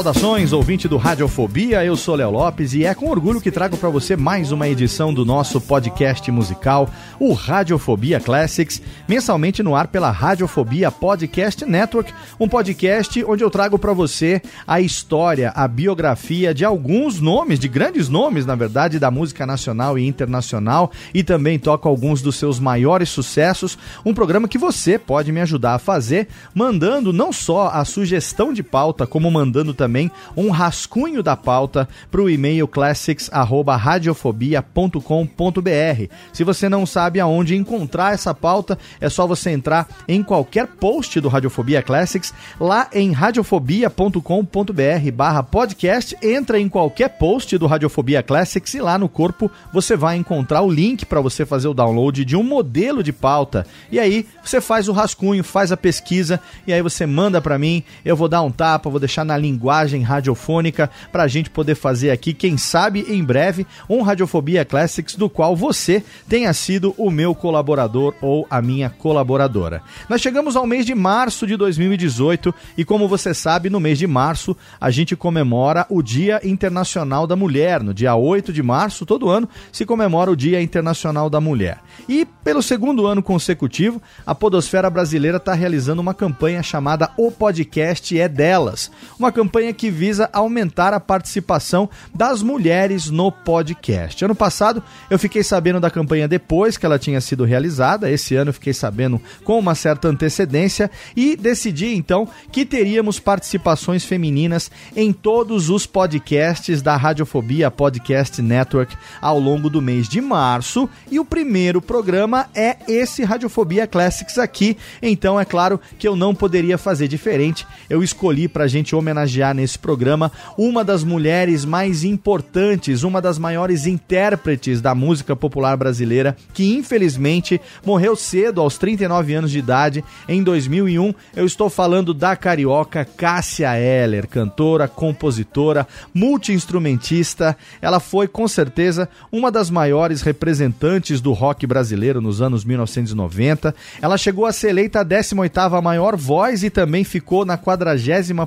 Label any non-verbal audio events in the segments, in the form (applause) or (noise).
Saudações, ouvinte do Radiofobia, eu sou Léo Lopes e é com orgulho que trago para você mais uma edição do nosso podcast musical, o Radiofobia Classics, mensalmente no ar pela Radiofobia Podcast Network, um podcast onde eu trago para você a história, a biografia de alguns nomes, de grandes nomes, na verdade, da música nacional e internacional e também toco alguns dos seus maiores sucessos, um programa que você pode me ajudar a fazer, mandando não só a sugestão de pauta, como mandando também um rascunho da pauta para o e-mail classics@radiofobia.com.br. Se você não sabe aonde encontrar essa pauta, é só você entrar em qualquer post do Radiofobia Classics lá em radiofobia.com.br/podcast. Entra em qualquer post do Radiofobia Classics e lá no corpo você vai encontrar o link para você fazer o download de um modelo de pauta. E aí você faz o rascunho, faz a pesquisa e aí você manda para mim. Eu vou dar um tapa, vou deixar na linguagem radiofônica para a gente poder fazer aqui, quem sabe em breve, um Radiofobia Classics do qual você tenha sido o meu colaborador ou a minha colaboradora. Nós chegamos ao mês de março de 2018 e, como você sabe, no mês de março a gente comemora o Dia Internacional da Mulher. No dia 8 de março, todo ano, se comemora o Dia Internacional da Mulher. E, pelo segundo ano consecutivo, a Podosfera Brasileira está realizando uma campanha chamada O Podcast é Delas. Uma campanha campanha que visa aumentar a participação das mulheres no podcast. Ano passado eu fiquei sabendo da campanha depois que ela tinha sido realizada, esse ano fiquei sabendo com uma certa antecedência e decidi então que teríamos participações femininas em todos os podcasts da Radiofobia Podcast Network ao longo do mês de março. E o primeiro programa é esse Radiofobia Classics aqui, então é claro que eu não poderia fazer diferente, eu escolhi para a gente homenagear nesse programa uma das mulheres mais importantes, uma das maiores intérpretes da música popular brasileira, que infelizmente morreu cedo, aos 39 anos de idade, em 2001. Eu estou falando da carioca Cássia Eller, cantora, compositora, multiinstrumentista. Ela foi com certeza uma das maiores representantes do rock brasileiro nos anos 1990. Ela chegou a ser eleita a 18ª maior voz e também ficou na 40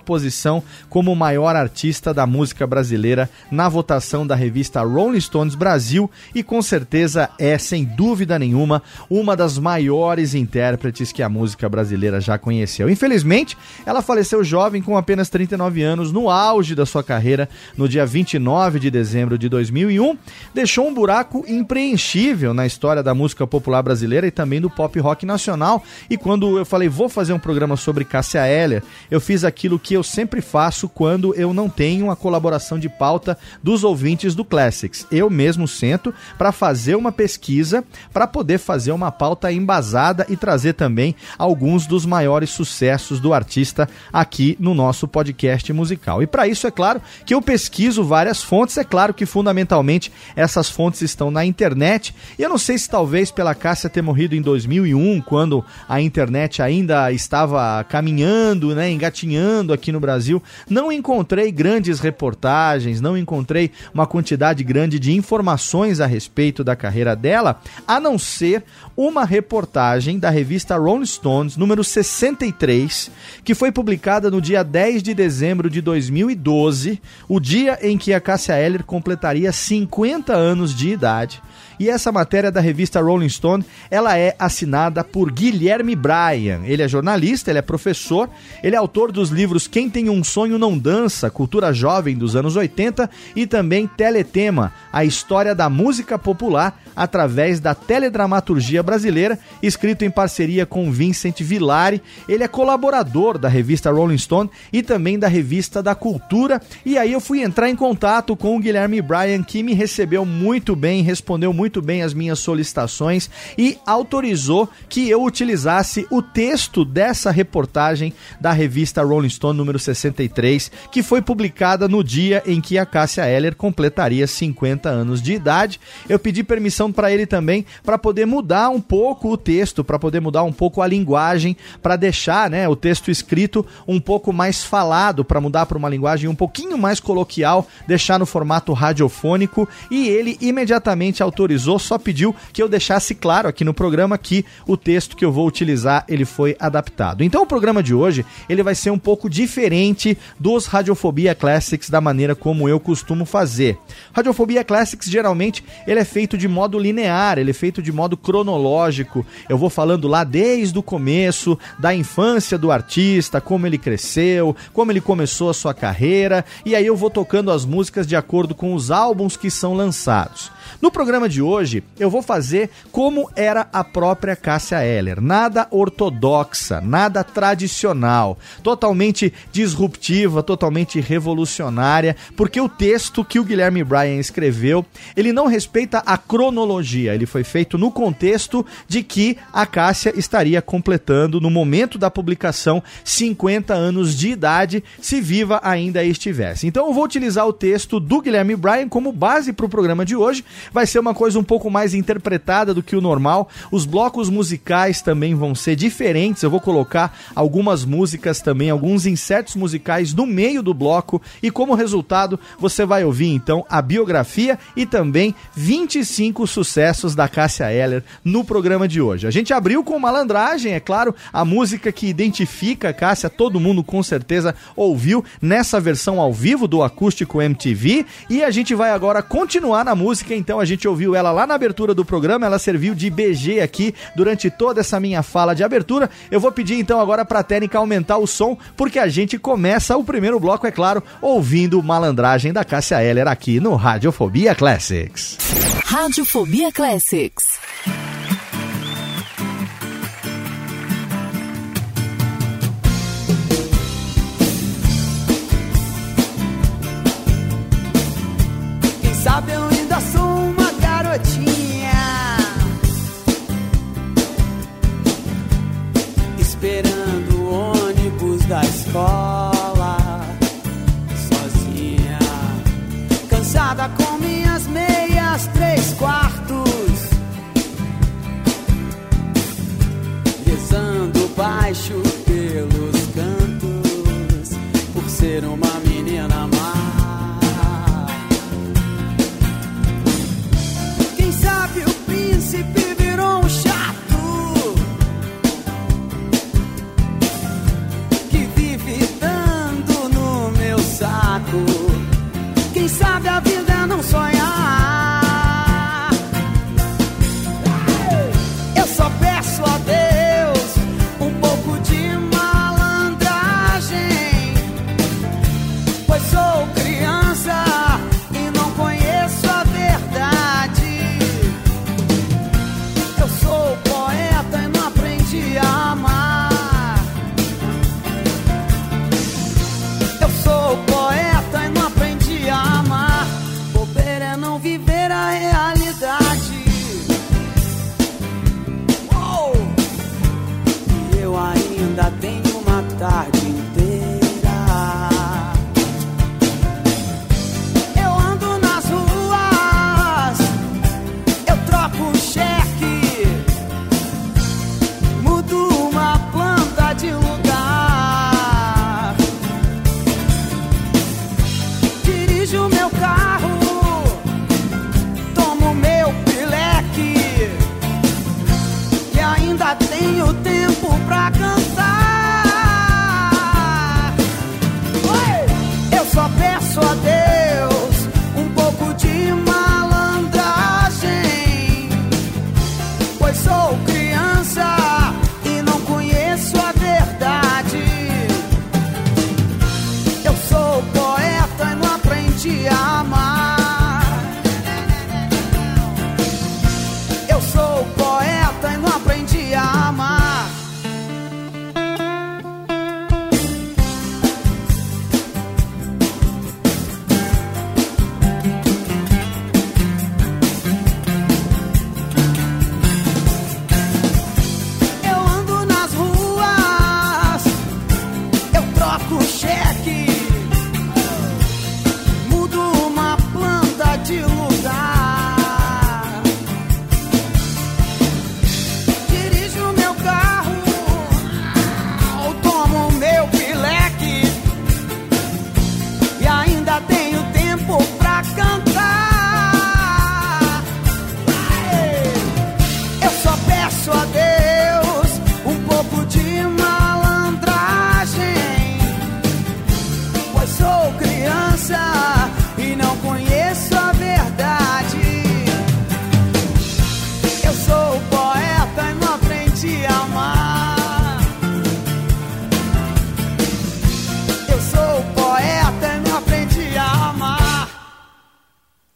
posição como o maior artista da música brasileira na votação da revista Rolling Stones Brasil e com certeza é, sem dúvida nenhuma, uma das maiores intérpretes que a música brasileira já conheceu. Infelizmente, ela faleceu jovem com apenas 39 anos, no auge da sua carreira, no dia 29 de dezembro de 2001, deixou um buraco impreenchível na história da música popular brasileira e também do pop rock nacional. E quando eu falei, vou fazer um programa sobre Cássia Eller, eu fiz aquilo que eu sempre faço quando eu não tenho a colaboração de pauta dos ouvintes do Classics. Eu mesmo sento para fazer uma pesquisa, para poder fazer uma pauta embasada e trazer também alguns dos maiores sucessos do artista aqui no nosso podcast musical. E para isso, é claro que eu pesquiso várias fontes, é claro que fundamentalmente essas fontes estão na internet. E eu não sei se talvez pela Cássia ter morrido em 2001, quando a internet ainda estava caminhando, né, engatinhando aqui no Brasil, não encontrei grandes reportagens, não encontrei uma quantidade grande de informações a respeito da carreira dela, a não ser uma reportagem da revista Rolling Stones, número 63, que foi publicada no dia 10 de dezembro de 2012, o dia em que a Cássia Eller completaria 50 anos de idade. E essa matéria da revista Rolling Stone, ela é assinada por Guilherme Bryan. Ele é jornalista, ele é professor, ele é autor dos livros Quem tem um sonho não dança, Cultura Jovem dos anos 80 e também Teletema, a história da música popular através da teledramaturgia brasileira, escrito em parceria com Vincent Villari. Ele é colaborador da revista Rolling Stone e também da revista da Cultura. E aí eu fui entrar em contato com o Guilherme Bryan, que me recebeu muito bem, respondeu muito bem as minhas solicitações e autorizou que eu utilizasse o texto dessa reportagem da revista Rolling Stone número 63, que foi publicada no dia em que a Cássia Eller completaria 50 anos de idade. Eu pedi permissão para ele também para poder mudar um pouco o texto, para poder mudar um pouco a linguagem, para deixar, né, o texto escrito um pouco mais falado, para mudar para uma linguagem um pouquinho mais coloquial, deixar no formato radiofônico e ele imediatamente autorizou, só pediu que eu deixasse claro aqui no programa que o texto que eu vou utilizar, ele foi adaptado. Então o programa de hoje, ele vai ser um pouco diferente dos Radiofobia Classics da maneira como eu costumo fazer. Radiofobia Classics geralmente ele é feito de modo linear, ele é feito de modo cronológico. Eu vou falando lá desde o começo, da infância do artista, como ele cresceu, como ele começou a sua carreira, e aí eu vou tocando as músicas de acordo com os álbuns que são lançados. No programa de hoje, eu vou fazer como era a própria Cássia Eller. Nada ortodoxa, nada tradicional, totalmente disruptiva, totalmente revolucionária, porque o texto que o Guilherme Bryan escreveu, ele não respeita a cronologia, ele foi feito no contexto de que a Cássia estaria completando, no momento da publicação, 50 anos de idade, se viva ainda estivesse. Então eu vou utilizar o texto do Guilherme Bryan como base para o programa de hoje, vai ser uma coisa um pouco mais interpretada do que o normal. Os blocos musicais também vão ser diferentes. Eu vou colocar algumas músicas também, alguns insetos musicais no meio do bloco e como resultado você vai ouvir então a biografia e também 25 sucessos da Cássia Eller no programa de hoje. A gente abriu com malandragem, é claro, a música que identifica a Cássia, todo mundo com certeza ouviu nessa versão ao vivo do acústico MTV e a gente vai agora continuar na música então a gente ouviu ela lá na abertura do programa, ela serviu de BG aqui durante toda essa minha fala de abertura. Eu vou pedir então agora para a técnica aumentar o som, porque a gente começa o primeiro bloco, é claro, ouvindo Malandragem da Cássia Eller aqui no Radiofobia Classics. Radiofobia Classics.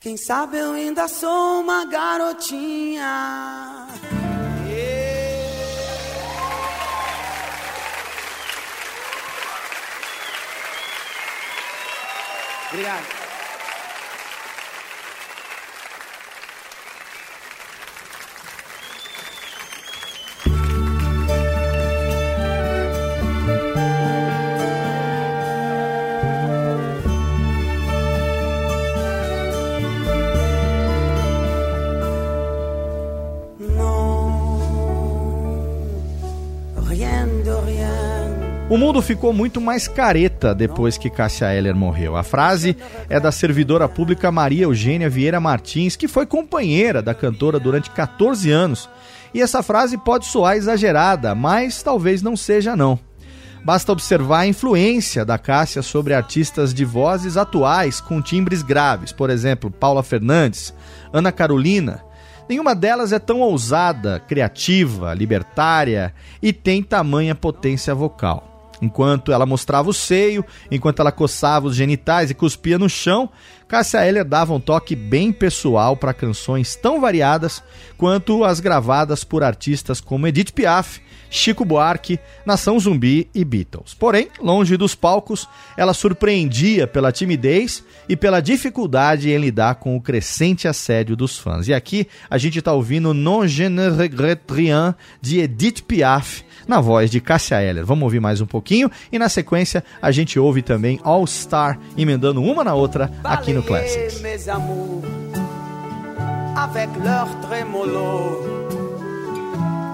Quem sabe eu ainda sou uma garotinha. Obrigado. O mundo ficou muito mais careta depois que Cássia Eller morreu. A frase é da servidora pública Maria Eugênia Vieira Martins, que foi companheira da cantora durante 14 anos. E essa frase pode soar exagerada, mas talvez não seja não. Basta observar a influência da Cássia sobre artistas de vozes atuais com timbres graves, por exemplo, Paula Fernandes, Ana Carolina. Nenhuma delas é tão ousada, criativa, libertária e tem tamanha potência vocal. Enquanto ela mostrava o seio, enquanto ela coçava os genitais e cuspia no chão, Cássia Eller dava um toque bem pessoal para canções tão variadas quanto as gravadas por artistas como Edith Piaf, Chico Buarque, Nação Zumbi e Beatles. Porém, longe dos palcos, ela surpreendia pela timidez e pela dificuldade em lidar com o crescente assédio dos fãs. E aqui a gente está ouvindo Non Je ne regrette rien de Edith Piaf na voz de Cássia Eller. Vamos ouvir mais um pouquinho e na sequência a gente ouve também All Star emendando uma na outra aqui no Classics. avec leur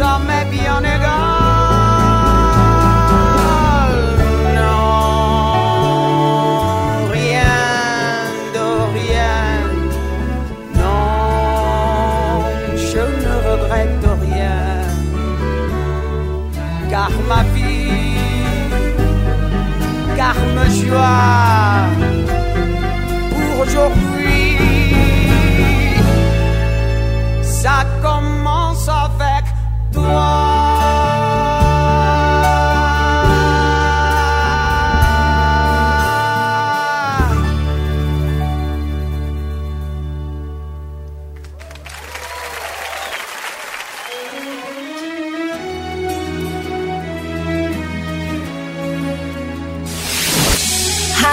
ça m'est bien égal. Non, rien de rien. Non, je ne regrette rien. Car ma vie, car me joie pour aujourd'hui. Ça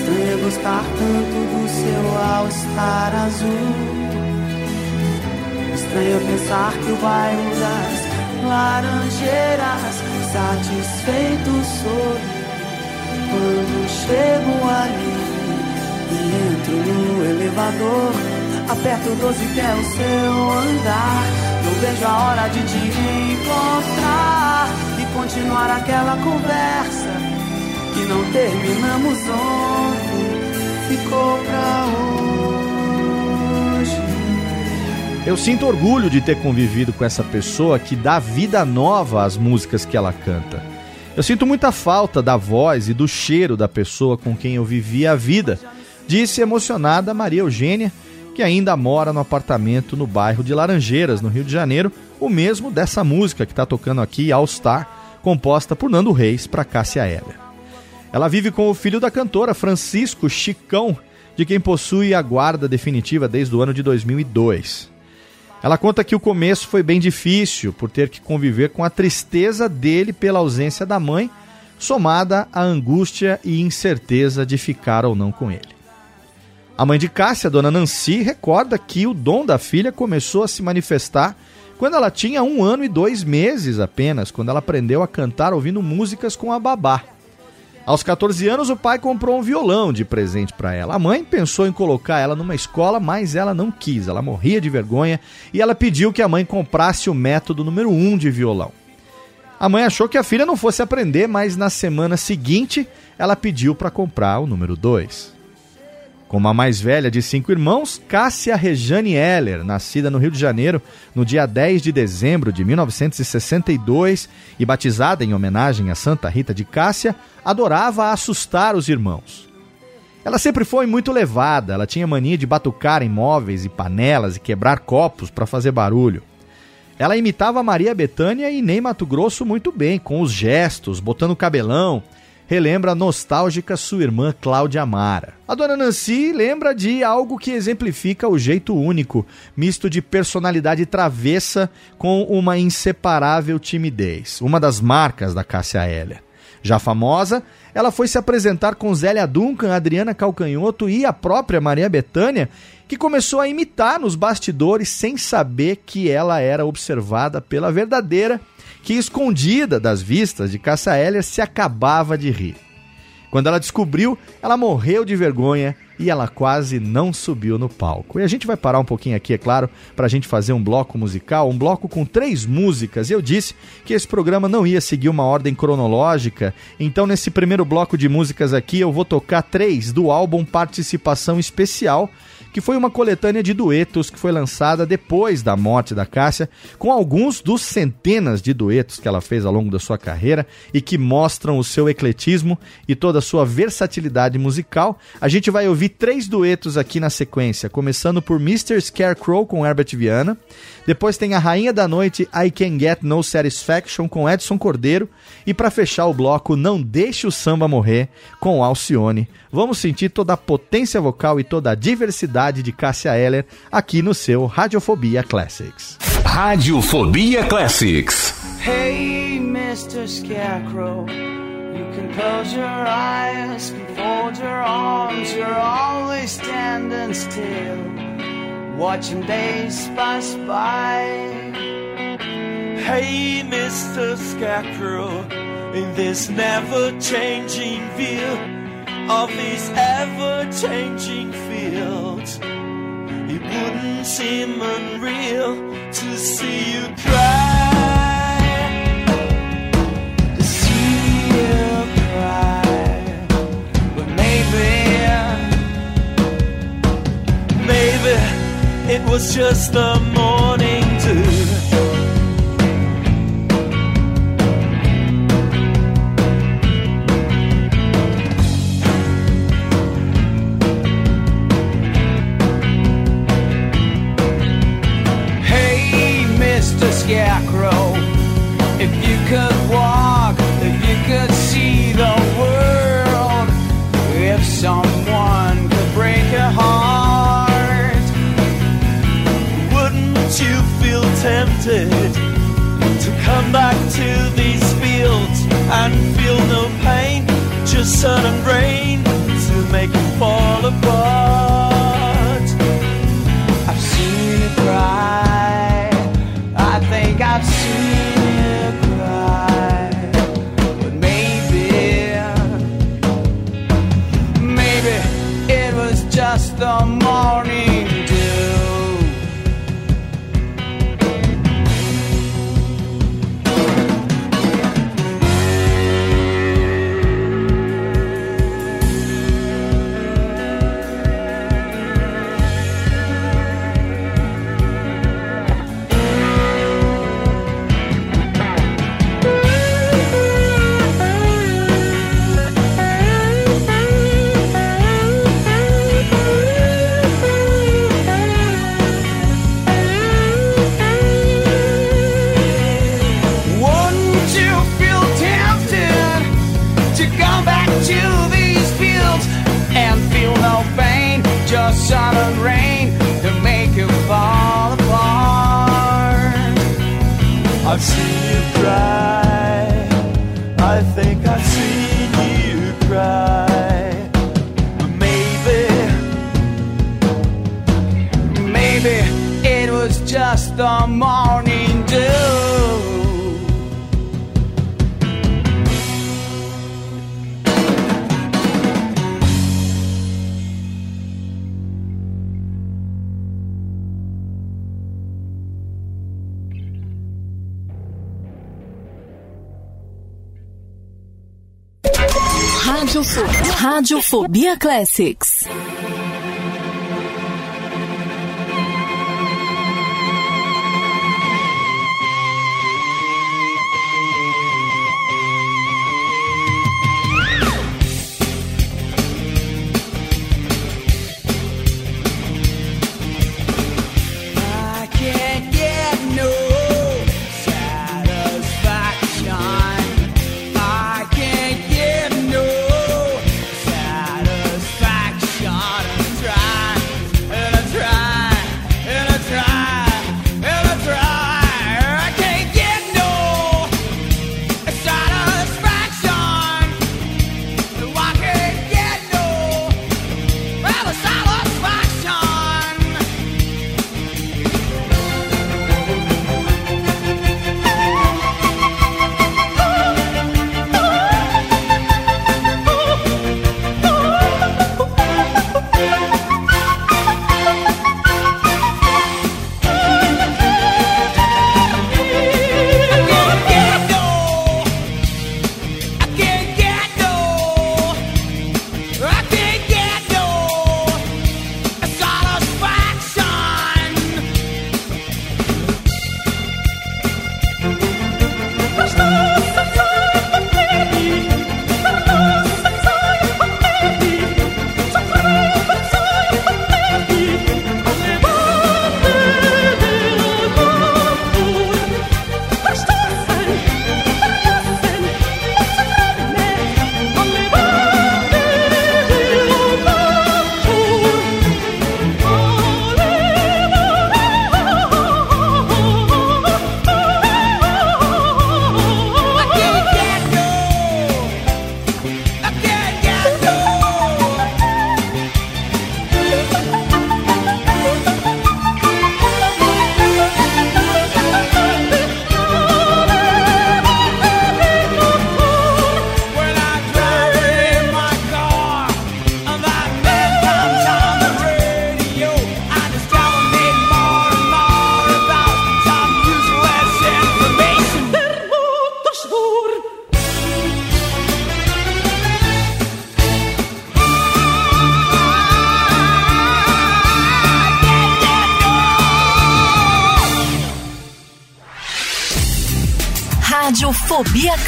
Estranho gostar tanto do seu ao estar azul. Estranho pensar que o bairro das laranjeiras satisfeito sou quando chego ali e entro no elevador. Aperto 12 que é o seu andar. Não vejo a hora de te encontrar e continuar aquela conversa que não terminamos ontem ficou pra hoje. Eu sinto orgulho de ter convivido com essa pessoa que dá vida nova às músicas que ela canta. Eu sinto muita falta da voz e do cheiro da pessoa com quem eu vivi a vida, disse emocionada Maria Eugênia, que ainda mora no apartamento no bairro de Laranjeiras, no Rio de Janeiro, o mesmo dessa música que está tocando aqui, All Star, composta por Nando Reis para Cássia Eller. Ela vive com o filho da cantora, Francisco Chicão, de quem possui a guarda definitiva desde o ano de 2002. Ela conta que o começo foi bem difícil por ter que conviver com a tristeza dele pela ausência da mãe, somada à angústia e incerteza de ficar ou não com ele. A mãe de Cássia, dona Nancy, recorda que o dom da filha começou a se manifestar quando ela tinha um ano e dois meses apenas, quando ela aprendeu a cantar ouvindo músicas com a babá. Aos 14 anos, o pai comprou um violão de presente para ela. A mãe pensou em colocar ela numa escola, mas ela não quis. Ela morria de vergonha e ela pediu que a mãe comprasse o método número 1 um de violão. A mãe achou que a filha não fosse aprender, mas na semana seguinte ela pediu para comprar o número 2. Como a mais velha de cinco irmãos, Cássia Rejane Heller, nascida no Rio de Janeiro no dia 10 de dezembro de 1962 e batizada em homenagem a Santa Rita de Cássia, adorava assustar os irmãos. Ela sempre foi muito levada, ela tinha mania de batucar em móveis e panelas e quebrar copos para fazer barulho. Ela imitava Maria Bethânia e Ney Mato Grosso muito bem, com os gestos, botando cabelão relembra a nostálgica sua irmã Cláudia Amara. A dona Nancy lembra de algo que exemplifica o jeito único, misto de personalidade travessa com uma inseparável timidez, uma das marcas da Cássia Heller. Já famosa, ela foi se apresentar com Zélia Duncan, Adriana Calcanhoto e a própria Maria Bethânia, que começou a imitar nos bastidores sem saber que ela era observada pela verdadeira que, escondida das vistas de Eller, se acabava de rir. Quando ela descobriu, ela morreu de vergonha e ela quase não subiu no palco. E a gente vai parar um pouquinho aqui, é claro, para a gente fazer um bloco musical, um bloco com três músicas. Eu disse que esse programa não ia seguir uma ordem cronológica, então nesse primeiro bloco de músicas aqui eu vou tocar três do álbum Participação Especial que foi uma coletânea de duetos que foi lançada depois da morte da Cássia, com alguns dos centenas de duetos que ela fez ao longo da sua carreira e que mostram o seu ecletismo e toda a sua versatilidade musical. A gente vai ouvir três duetos aqui na sequência, começando por Mr. Scarecrow com Herbert Viana, depois tem a Rainha da Noite I Can Get No Satisfaction com Edson Cordeiro e para fechar o bloco Não Deixe o Samba Morrer com Alcione. Vamos sentir toda a potência vocal e toda a diversidade de Cássia Eller aqui no seu Radiofobia Classics. Radiofobia Classics. Hey, Mr. Scarecrow, you can close your eyes, can fold your arms, you're always standing still. Watching days pass by. Hey, Mr. Scarecrow, in this never changing view of these ever changing fields, it wouldn't seem unreal to see you cry. It was just the morning dew. Hey, Mr. Scarecrow, if you could and rain Sul. Radiofobia Classics.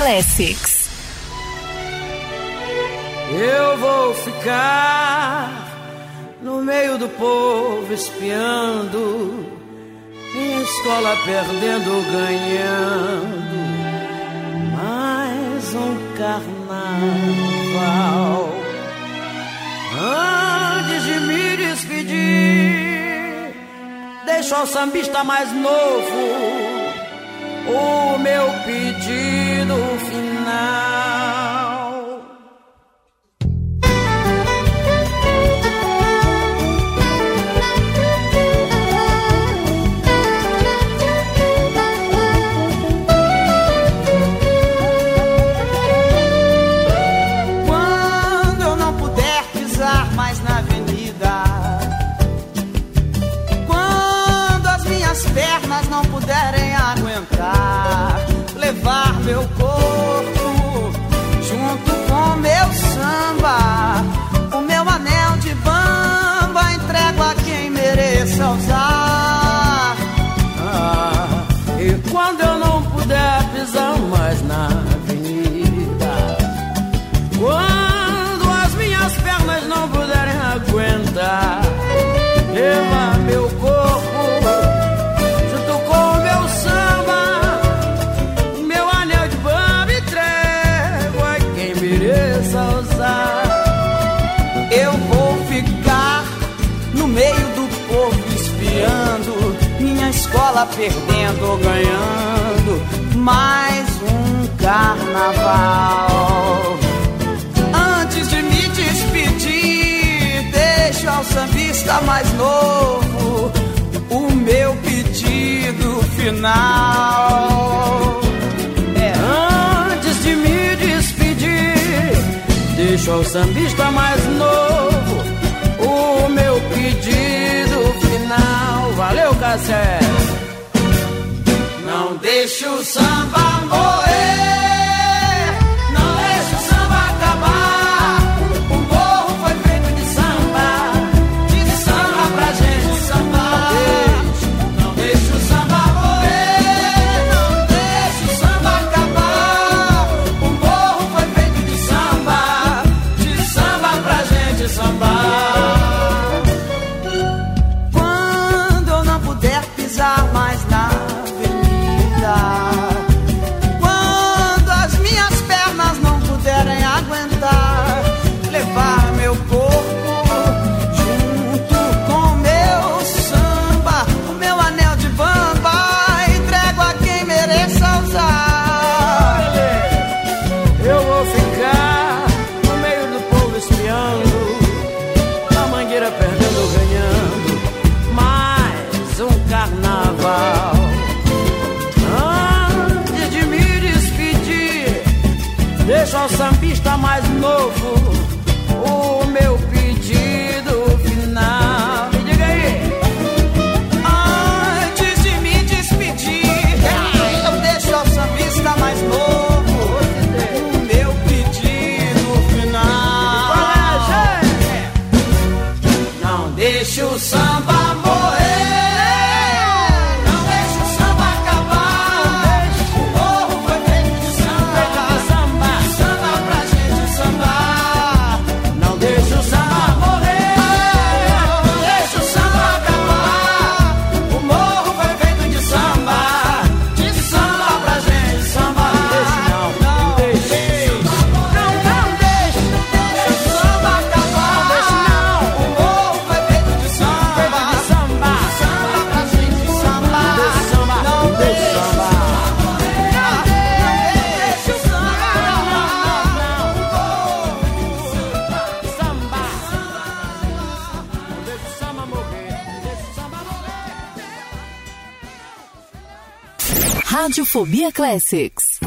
Classics. meio do povo espiando, minha escola perdendo ou ganhando, mais um carnaval. Antes de me despedir, deixo ao sambista mais novo o meu pedido final. É antes de me despedir, deixo o sambista mais novo Não deixe o samba morrer. Radiofobia Classics.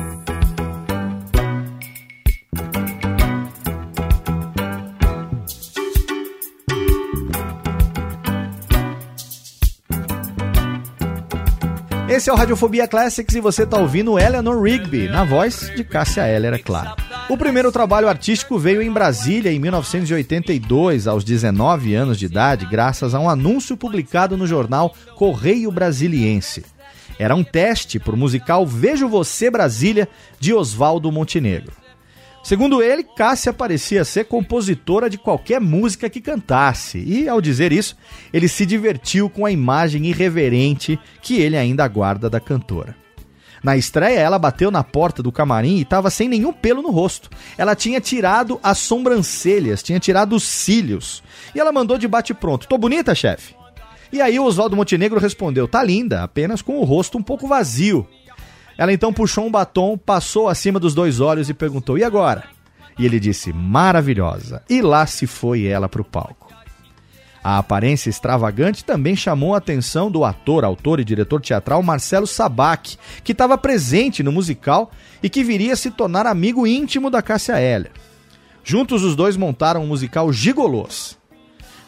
Esse é o Radiofobia Classics e você está ouvindo Eleanor Rigby, na voz de Cássia Eller, é claro. O primeiro trabalho artístico veio em Brasília em 1982, aos 19 anos de idade, graças a um anúncio publicado no jornal Correio Brasiliense. Era um teste para o musical Vejo Você Brasília, de Oswaldo Montenegro. Segundo ele, Cássia parecia ser compositora de qualquer música que cantasse, e ao dizer isso, ele se divertiu com a imagem irreverente que ele ainda guarda da cantora. Na estreia, ela bateu na porta do camarim e estava sem nenhum pelo no rosto. Ela tinha tirado as sobrancelhas, tinha tirado os cílios. E ela mandou de bate-pronto: Tô bonita, chefe? E aí o Oswaldo Montenegro respondeu: Tá linda, apenas com o rosto um pouco vazio. Ela então puxou um batom, passou acima dos dois olhos e perguntou: E agora? E ele disse: Maravilhosa. E lá se foi ela para o palco. A aparência extravagante também chamou a atenção do ator, autor e diretor teatral Marcelo Sabac, que estava presente no musical e que viria a se tornar amigo íntimo da Cássia Eller. Juntos os dois montaram o musical Gigolôs.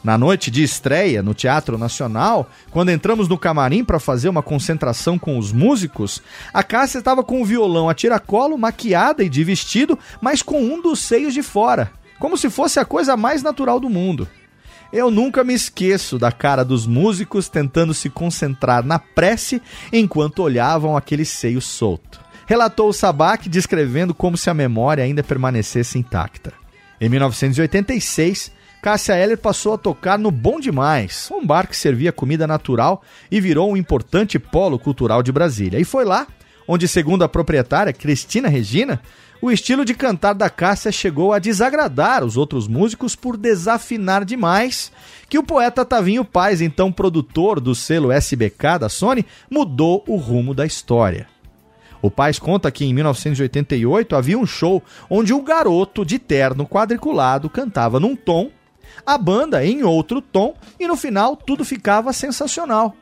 Na noite de estreia no Teatro Nacional, quando entramos no camarim para fazer uma concentração com os músicos, a Cássia estava com o violão a tiracolo, maquiada e de vestido, mas com um dos seios de fora, como se fosse a coisa mais natural do mundo. Eu nunca me esqueço da cara dos músicos tentando se concentrar na prece enquanto olhavam aquele seio solto. Relatou o Sabac descrevendo como se a memória ainda permanecesse intacta. Em 1986, Cássia Eller passou a tocar no Bom Demais, um bar que servia comida natural e virou um importante polo cultural de Brasília. E foi lá onde, segundo a proprietária, Cristina Regina, o estilo de cantar da Cássia chegou a desagradar os outros músicos por desafinar demais, que o poeta Tavinho Paz, então produtor do selo SBK da Sony, mudou o rumo da história. O Paz conta que em 1988 havia um show onde um garoto de terno quadriculado cantava num tom a banda em outro tom e no final tudo ficava sensacional.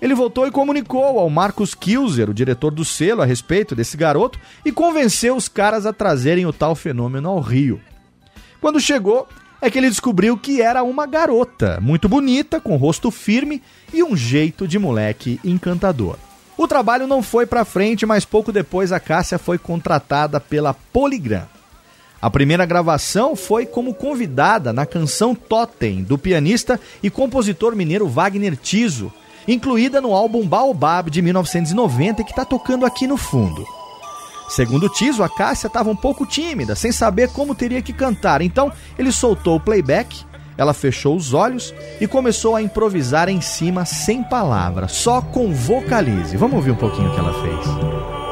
ele voltou e comunicou ao Marcos Kilzer, o diretor do selo, a respeito desse garoto e convenceu os caras a trazerem o tal fenômeno ao Rio. Quando chegou, é que ele descobriu que era uma garota, muito bonita, com rosto firme e um jeito de moleque encantador. O trabalho não foi para frente, mas pouco depois a Cássia foi contratada pela Polygram. A primeira gravação foi como convidada na canção Totem, do pianista e compositor mineiro Wagner Tiso, incluída no álbum Baobab de 1990 que está tocando aqui no fundo. Segundo Tiso, a Cássia estava um pouco tímida, sem saber como teria que cantar, então ele soltou o playback, ela fechou os olhos e começou a improvisar em cima sem palavras, só com vocalize. Vamos ouvir um pouquinho o que ela fez.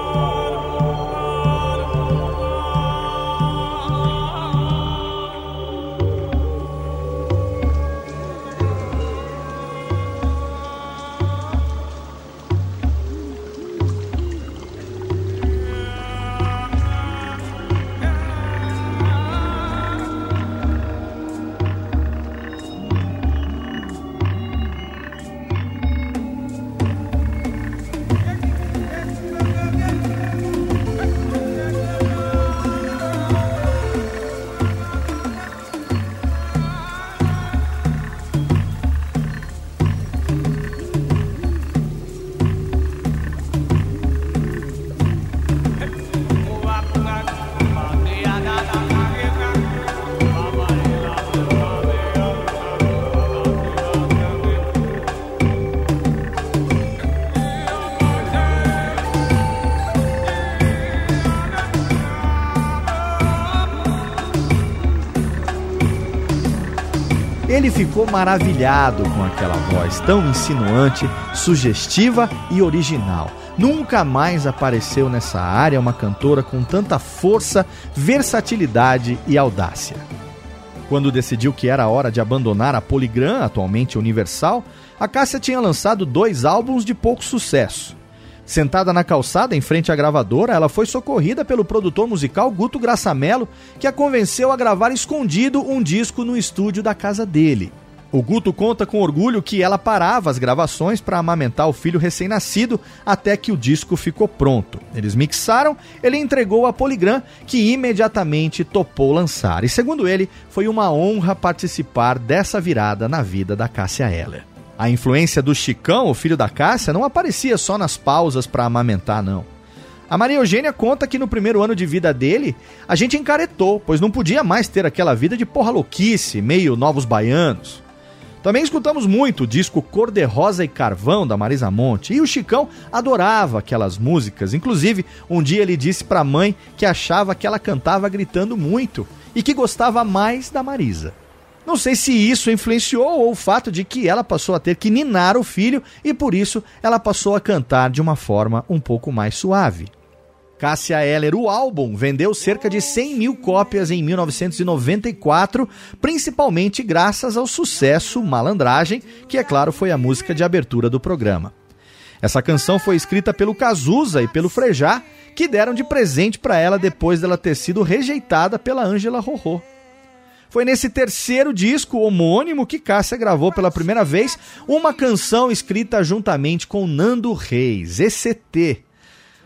Ficou maravilhado com aquela voz tão insinuante, sugestiva e original. Nunca mais apareceu nessa área uma cantora com tanta força, versatilidade e audácia. Quando decidiu que era hora de abandonar a Polygram, atualmente Universal, a Cássia tinha lançado dois álbuns de pouco sucesso. Sentada na calçada em frente à gravadora, ela foi socorrida pelo produtor musical Guto Graçamelo, que a convenceu a gravar escondido um disco no estúdio da casa dele. O Guto conta com orgulho que ela parava as gravações para amamentar o filho recém-nascido até que o disco ficou pronto. Eles mixaram, ele entregou a Polygram, que imediatamente topou lançar. E segundo ele, foi uma honra participar dessa virada na vida da Cássia Eller. A influência do Chicão, o filho da Cássia, não aparecia só nas pausas para amamentar, não. A Maria Eugênia conta que no primeiro ano de vida dele, a gente encaretou, pois não podia mais ter aquela vida de porra louquice, meio novos baianos. Também escutamos muito o disco Cor de Rosa e Carvão da Marisa Monte, e o Chicão adorava aquelas músicas. Inclusive, um dia ele disse para a mãe que achava que ela cantava gritando muito e que gostava mais da Marisa. Não sei se isso influenciou ou o fato de que ela passou a ter que ninar o filho e por isso ela passou a cantar de uma forma um pouco mais suave. Cássia Eller, o álbum, vendeu cerca de 100 mil cópias em 1994, principalmente graças ao sucesso Malandragem, que é claro foi a música de abertura do programa. Essa canção foi escrita pelo Cazuza e pelo Frejá, que deram de presente para ela depois dela ter sido rejeitada pela Ângela Rorô. Foi nesse terceiro disco homônimo que Cássia gravou pela primeira vez uma canção escrita juntamente com Nando Reis, ECT.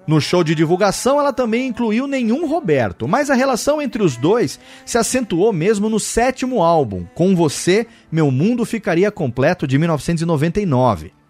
No show de divulgação, ela também incluiu Nenhum Roberto, mas a relação entre os dois se acentuou mesmo no sétimo álbum, Com Você, Meu Mundo Ficaria Completo, de 1999.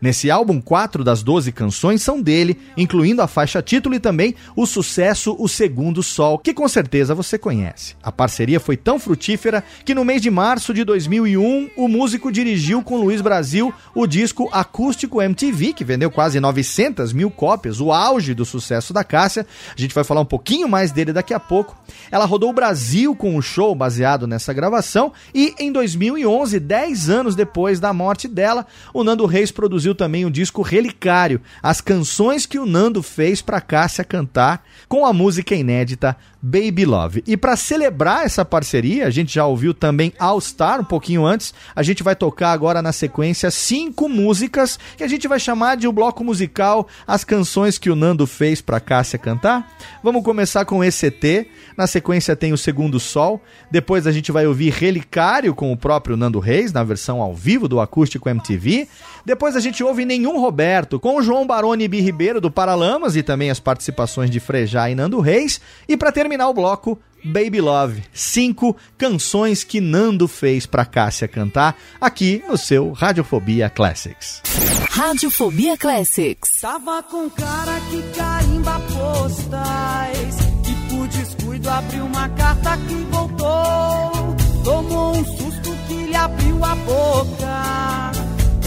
Nesse álbum, quatro das doze canções são dele, incluindo a faixa título e também o sucesso O Segundo Sol, que com certeza você conhece. A parceria foi tão frutífera que no mês de março de 2001, o músico dirigiu com Luiz Brasil o disco Acústico MTV, que vendeu quase 900 mil cópias, o auge do sucesso da Cássia. A gente vai falar um pouquinho mais dele daqui a pouco. Ela rodou o Brasil com um show baseado nessa gravação e em 2011, 10 anos depois da morte dela, o Nando Reis produziu produziu também um disco relicário, as canções que o Nando fez para Cássia cantar, com a música inédita Baby Love. E para celebrar essa parceria, a gente já ouviu também All Star um pouquinho antes. A gente vai tocar agora na sequência cinco músicas que a gente vai chamar de o bloco musical As canções que o Nando fez para Cássia cantar. Vamos começar com ECT. Na sequência tem o Segundo Sol. Depois a gente vai ouvir Relicário com o próprio Nando Reis na versão ao vivo do Acústico MTV. Depois a gente ouve Nenhum Roberto, com o João Baroni e Bi Ribeiro do Paralamas e também as participações de Frejá e Nando Reis. E para terminar o bloco, Baby Love, cinco canções que Nando fez para Cássia cantar aqui no seu Radiofobia Classics. Radiofobia Classics. Tava com cara que carimba postais e por descuido abriu uma carta que voltou. Tomou um susto que lhe abriu a boca.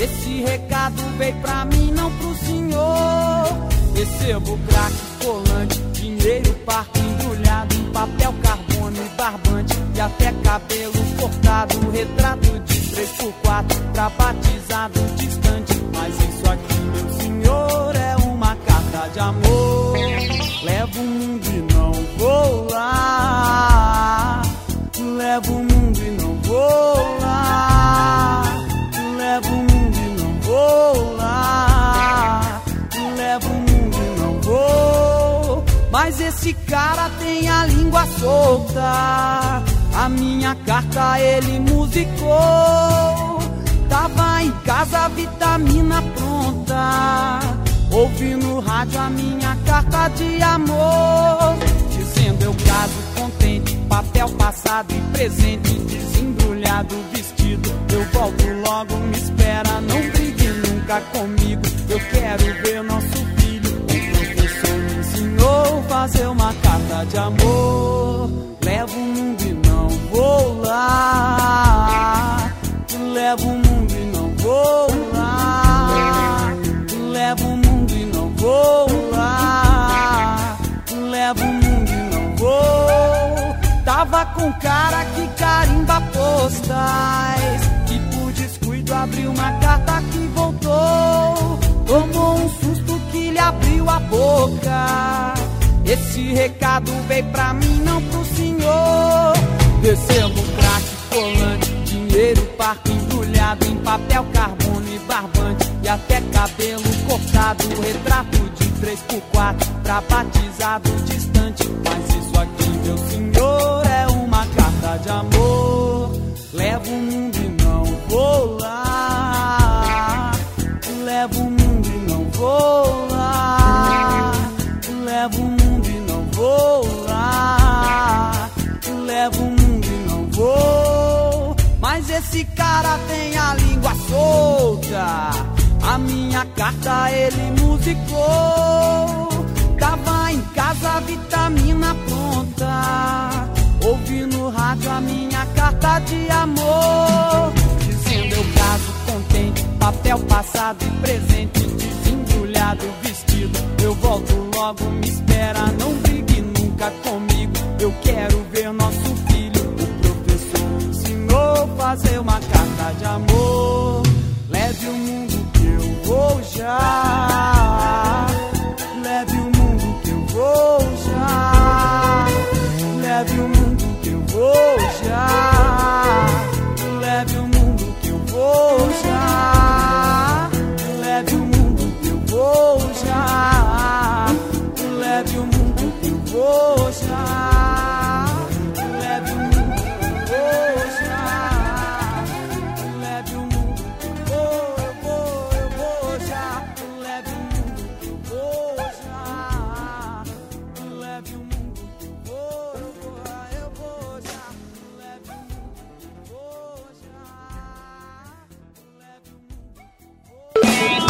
Esse recado veio pra mim, não pro senhor. Recebo crack, colante, dinheiro, parque embrulhado em papel carbono e barbante. E até cabelo cortado, retrato de 3x4 pra batizado distante. Mas isso aqui, meu senhor, é uma carta de amor. Levo o mundo e não vou lá. Solta. A minha carta ele musicou. Tava em casa, vitamina pronta. Ouvi no rádio a minha carta de amor. Dizendo eu caso contente, papel passado e presente, desembrulhado vestido. Eu volto logo, me espera, não brigue nunca comigo. Eu quero ver nosso fazer uma carta de amor. Levo o mundo e não vou lá. Levo o mundo e não vou lá. Levo o mundo e não vou lá. Levo o mundo e não vou. Tava com cara que carimba postais. E por descuido abriu uma carta que voltou. Tomou um susto que lhe abriu a boca. Esse recado veio pra mim, não pro senhor. Recebo crack, colante, dinheiro, parque embrulhado em papel, carbono e barbante. E até cabelo cortado, retrato de 3x4 pra batizado distante. Mas isso aqui, meu senhor, é uma carta de amor. Levo o mundo e não vou lá. Levo o mundo e não vou lá. Levo o mundo e não vou. Mas esse cara tem a língua solta. A minha carta ele musicou. Tava em casa, vitamina pronta. Ouvi no rádio a minha carta de amor. Dizendo eu caso contente, papel passado e presente, desembrulhado vestido. Eu volto logo, me espera, não brigue nunca comigo. Eu quero ver fazer uma carta de amor. Leve o mundo que eu vou já. Leve o mundo que eu vou já. Leve o mundo que eu vou já. Leve o mundo que eu vou já. Leve o mundo que eu vou já. Leve o mundo que eu vou já.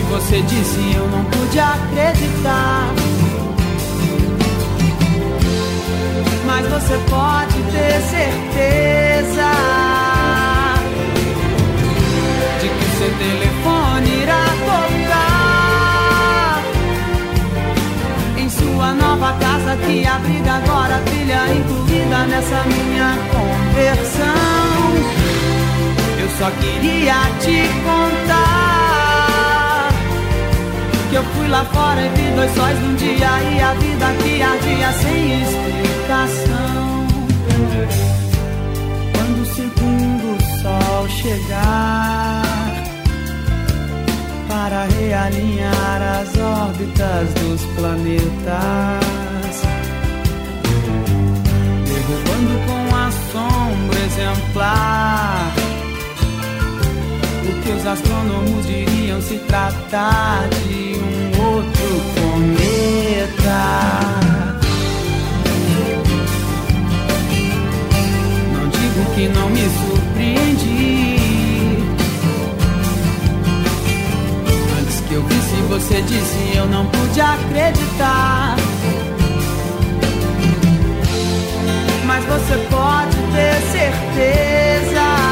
Você disse eu não pude acreditar. Mas você pode ter certeza de que seu telefone irá tocar em sua nova casa que abriga agora trilha incluída nessa minha conversão. Eu só queria te contar que eu fui lá fora e vi dois sóis num dia e a vida que ardia sem explicação. Quando o segundo sol chegar para realinhar as órbitas dos planetas, derrubando com assombro exemplar o que os astrônomos diriam se tratar de cometa. Não digo que não me surpreendi. Antes que eu visse você disse eu não pude acreditar. Mas você pode ter certeza.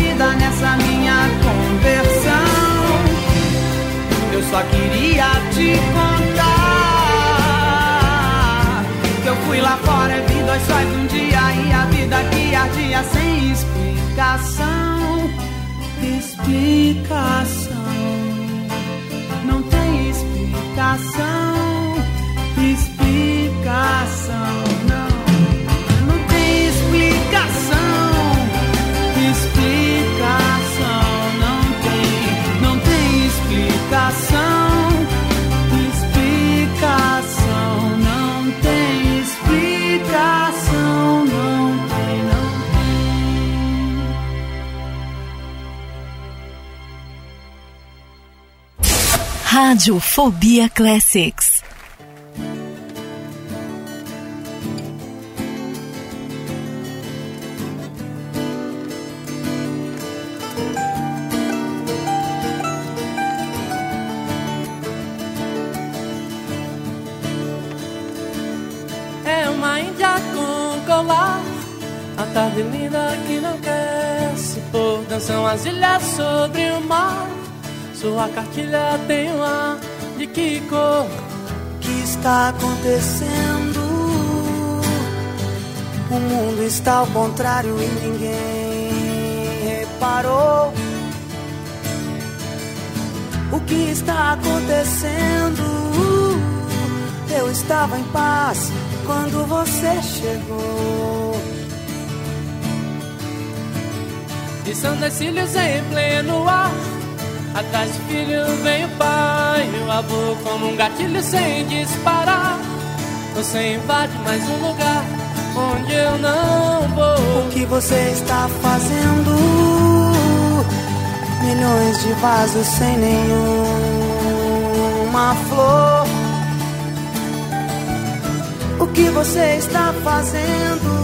nessa minha conversão. Eu só queria te contar que eu fui lá fora e vi dois sóis um dia e a vida que ardia sem explicação. Explicação. Não tem explicação. Explicação. Rádio Fobia Classics. tarde linda que não quer se pôr Dançam as ilhas sobre o mar Sua cartilha tem um ar de que cor que está acontecendo? O mundo está ao contrário e ninguém reparou O que está acontecendo? Eu estava em paz quando você chegou Lição das filhos em pleno ar Atrás do filho vem o pai O avô como um gatilho sem disparar Você invade mais um lugar Onde eu não vou O que você está fazendo? Milhões de vasos sem nenhuma flor O que você está fazendo?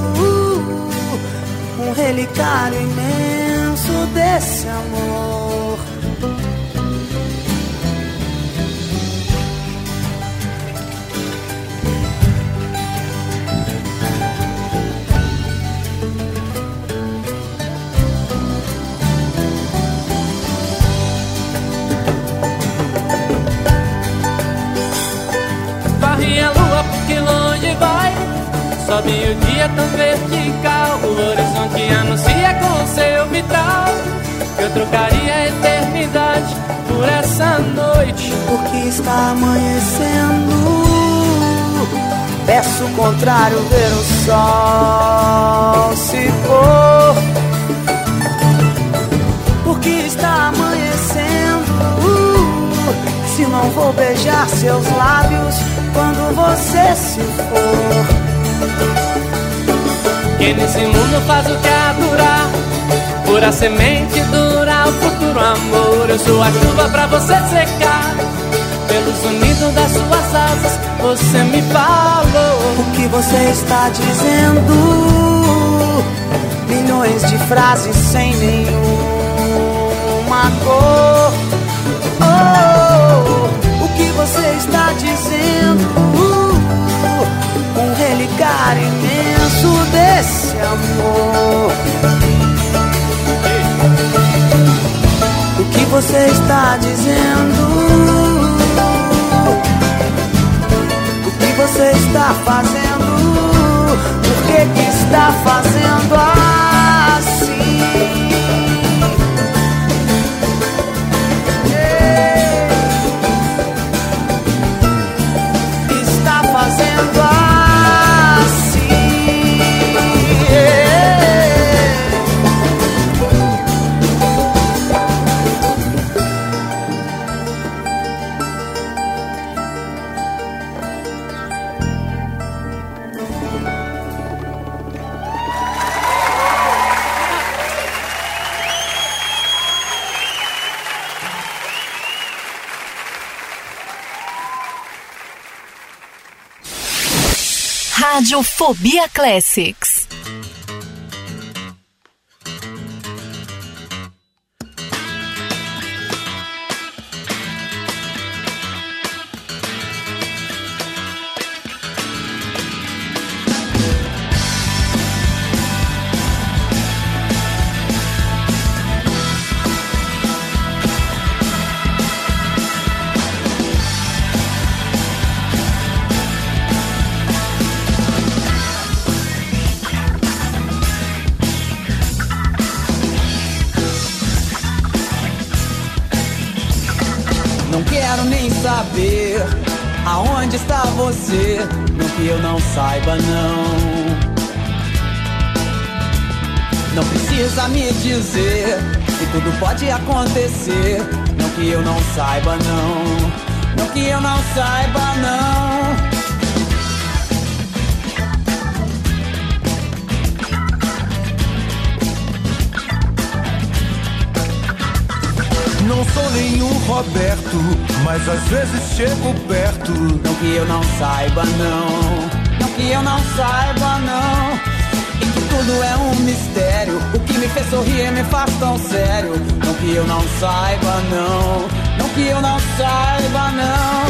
um relicário imenso desse amor. Sobe o dia tão vertical O horizonte anuncia com seu vitral Que eu trocaria a eternidade por essa noite Porque está amanhecendo. Peço o contrário, ver o sol se pôr. Porque está amanhecendo. Se não vou beijar seus lábios quando você se for. Que nesse mundo faz o que há durar Pura semente dura o futuro amor Eu sou a chuva pra você secar Pelos unidos das suas asas Você me falou O que você está dizendo? Milhões de frases sem nenhuma cor. Oh, o que você está dizendo? Relicário imenso desse amor. O que você está dizendo? O que você está fazendo? Por que, que está fazendo assim? Radiofobia Classics. Dizer que tudo pode acontecer. Não que eu não saiba, não. Não que eu não saiba, não. Não sou nenhum Roberto, mas às vezes chego perto. Não que eu não saiba, não. Não que eu não saiba, não. Tudo é um mistério. O que me fez sorrir me faz tão sério. Não que eu não saiba, não. Não que eu não saiba, não.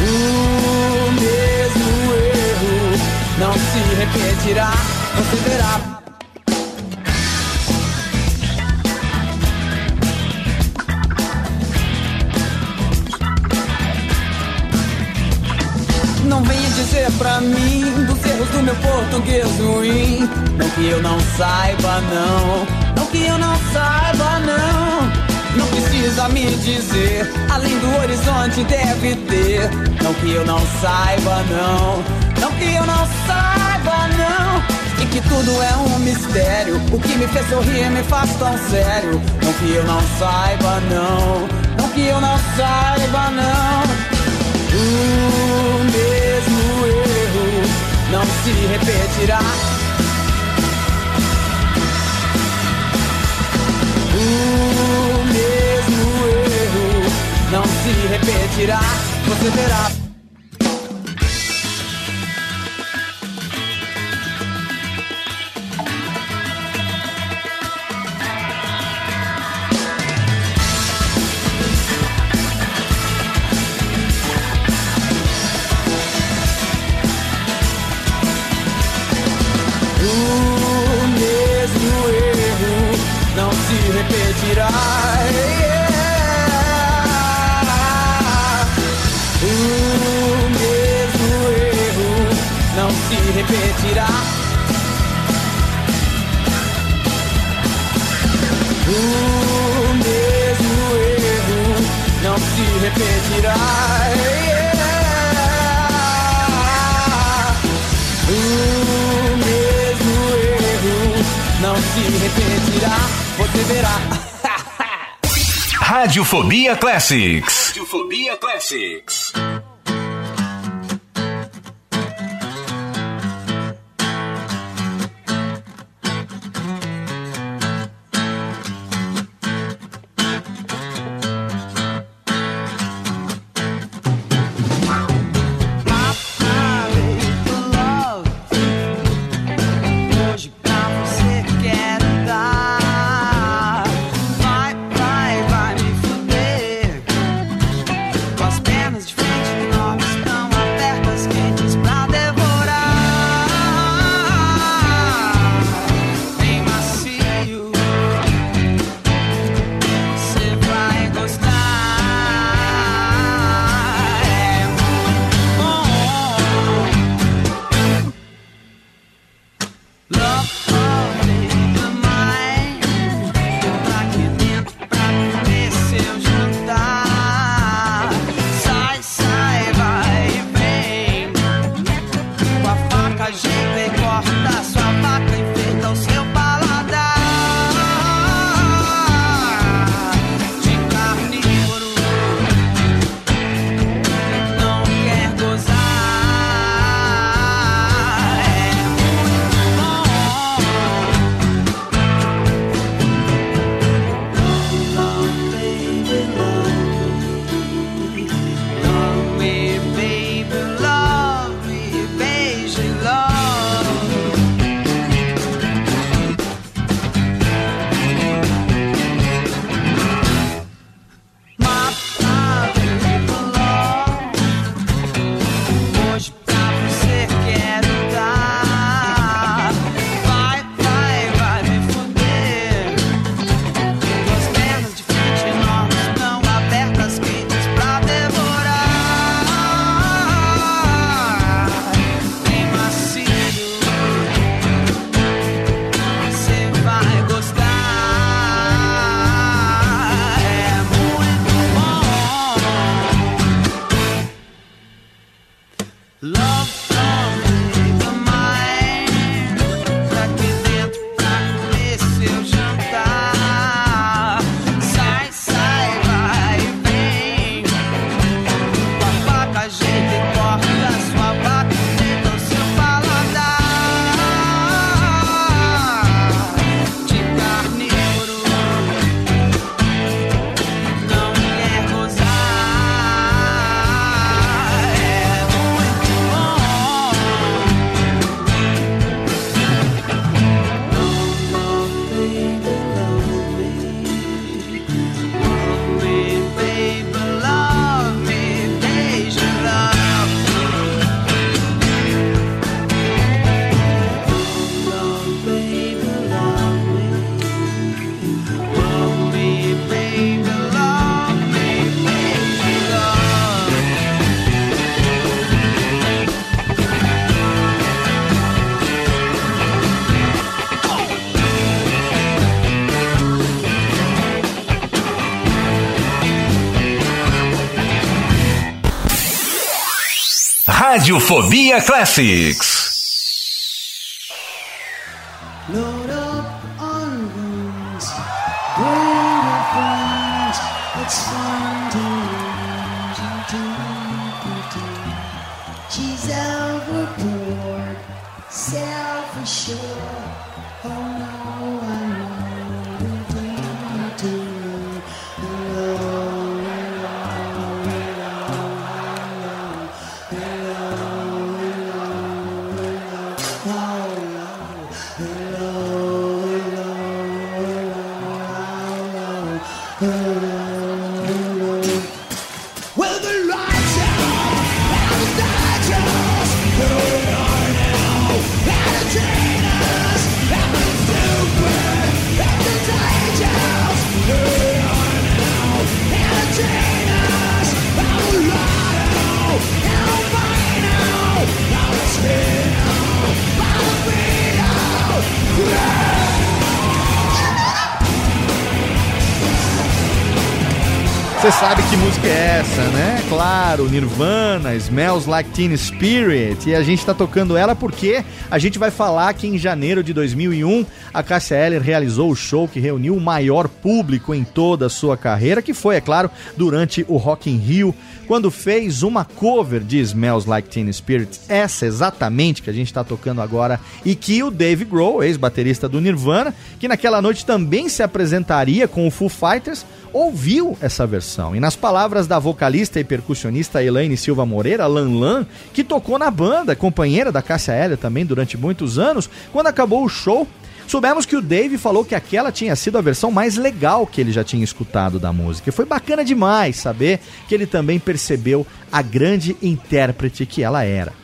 O mesmo erro não se repetirá. Você verá. Dizer pra mim dos erros do meu português ruim. Não que eu não saiba, não. Não que eu não saiba, não. Não precisa me dizer, além do horizonte deve ter. Não que eu não saiba, não. Não que eu não saiba, não. E que tudo é um mistério. O que me fez sorrir me faz tão sério. Não que eu não saiba, não. Não que eu não saiba, não. Não se repetirá. O mesmo erro não se repetirá. Você verá. Yeah. O mesmo erro não se repetirá. O mesmo erro não se repetirá. Yeah. não se repetirá viverá. (laughs) Radiofobia Classics. Radiofobia Classics. Radiofobia Classics. Nirvana, Smells Like Teen Spirit. E a gente tá tocando ela porque a gente vai falar que em janeiro de 2001 a Cássia Eller realizou o show que reuniu o maior público em toda a sua carreira, que foi, é claro, durante o Rock in Rio, quando fez uma cover de Smells Like Teen Spirit, essa exatamente que a gente está tocando agora, e que o Dave Grohl, ex-baterista do Nirvana, que naquela noite também se apresentaria com o Foo Fighters, ouviu essa versão. E nas palavras da vocalista e percussionista Elaine Silva Moreira, Lan Lan, que tocou na banda, companheira da Cássia Eller também durante muitos anos, quando acabou o show, Soubemos que o Dave falou que aquela tinha sido a versão mais legal que ele já tinha escutado da música. E foi bacana demais saber que ele também percebeu a grande intérprete que ela era.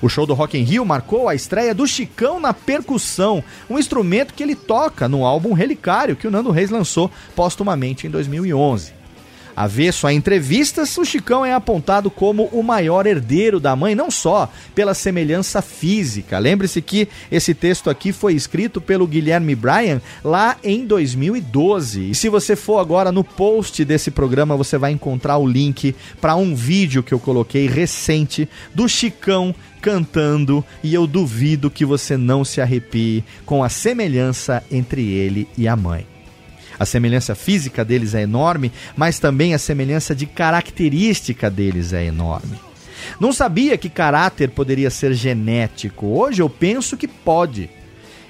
O show do Rock in Rio marcou a estreia do Chicão na percussão, um instrumento que ele toca no álbum Relicário que o Nando Reis lançou póstumamente em 2011. Avesso a entrevistas, o Chicão é apontado como o maior herdeiro da mãe, não só pela semelhança física. Lembre-se que esse texto aqui foi escrito pelo Guilherme Bryan lá em 2012. E se você for agora no post desse programa, você vai encontrar o link para um vídeo que eu coloquei recente do Chicão cantando e eu duvido que você não se arrepie com a semelhança entre ele e a mãe. A semelhança física deles é enorme, mas também a semelhança de característica deles é enorme. Não sabia que caráter poderia ser genético. Hoje eu penso que pode.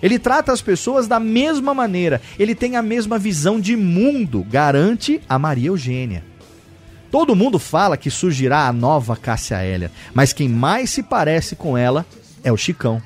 Ele trata as pessoas da mesma maneira, ele tem a mesma visão de mundo, garante a Maria Eugênia. Todo mundo fala que surgirá a nova Cássia Hélia, mas quem mais se parece com ela é o Chicão.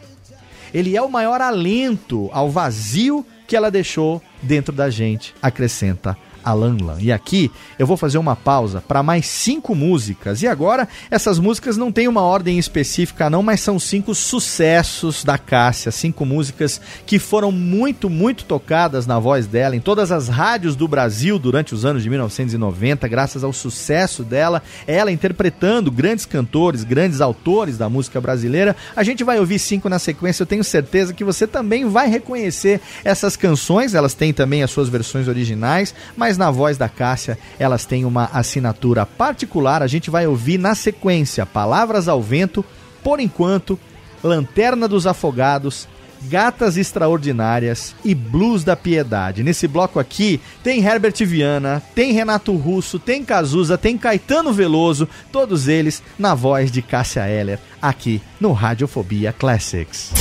Ele é o maior alento ao vazio que ela deixou dentro da gente, acrescenta Alan Lan. E aqui eu vou fazer uma pausa para mais cinco músicas. E agora, essas músicas não têm uma ordem específica, não, mas são cinco sucessos da Cássia. Cinco músicas que foram muito, muito tocadas na voz dela em todas as rádios do Brasil durante os anos de 1990, graças ao sucesso dela. Ela interpretando grandes cantores, grandes autores da música brasileira. A gente vai ouvir cinco na sequência. Eu tenho certeza que você também vai reconhecer essas canções. Elas têm também as suas versões originais, mas mas na voz da Cássia elas têm uma assinatura particular. A gente vai ouvir na sequência Palavras ao Vento, Por Enquanto, Lanterna dos Afogados, Gatas Extraordinárias e Blues da Piedade. Nesse bloco aqui tem Herbert Viana, tem Renato Russo, tem Cazuza, tem Caetano Veloso, todos eles na voz de Cássia Eller, aqui no Radiofobia Classics.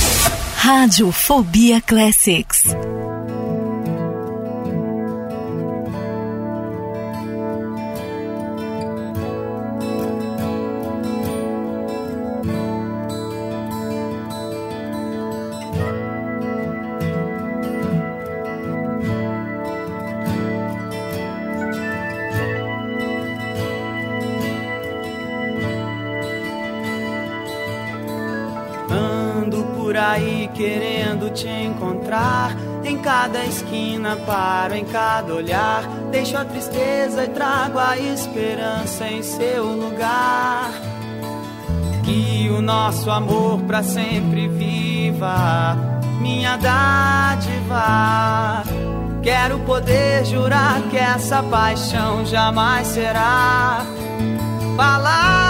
Radiofobia Classics. Querendo te encontrar. Em cada esquina paro, em cada olhar. Deixo a tristeza e trago a esperança em seu lugar. Que o nosso amor para sempre viva, minha dádiva. Quero poder jurar que essa paixão jamais será. Palavras,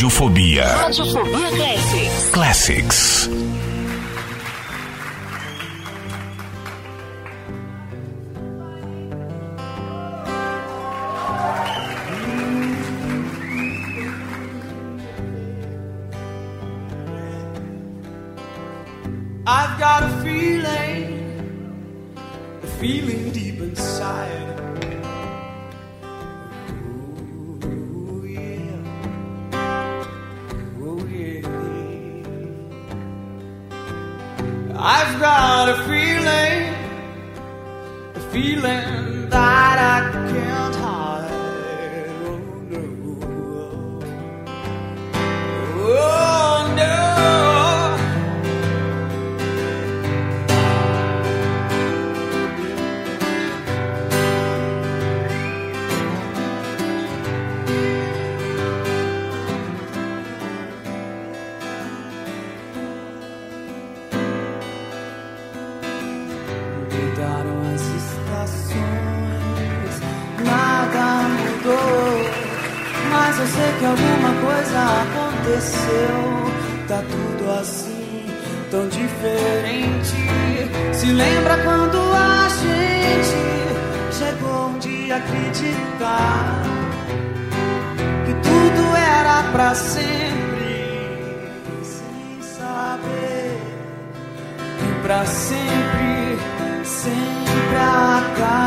Radiofobia. Radiofobia Classics. Classics. I've got a feeling, a feeling deep inside. ride a feeling, a feeling that. Aconteceu. Tá tudo assim, tão diferente. Se lembra quando a gente chegou um dia a acreditar que tudo era pra sempre, sem saber que pra sempre, sempre acaba.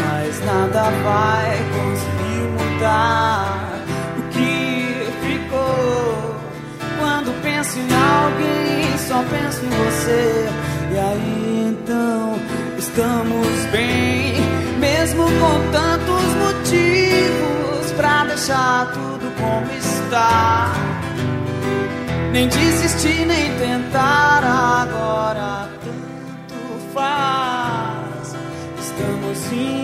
Mas nada vai conseguir mudar penso em alguém, só penso em você. E aí então estamos bem, mesmo com tantos motivos pra deixar tudo como está. Nem desistir, nem tentar agora tanto faz. Estamos indo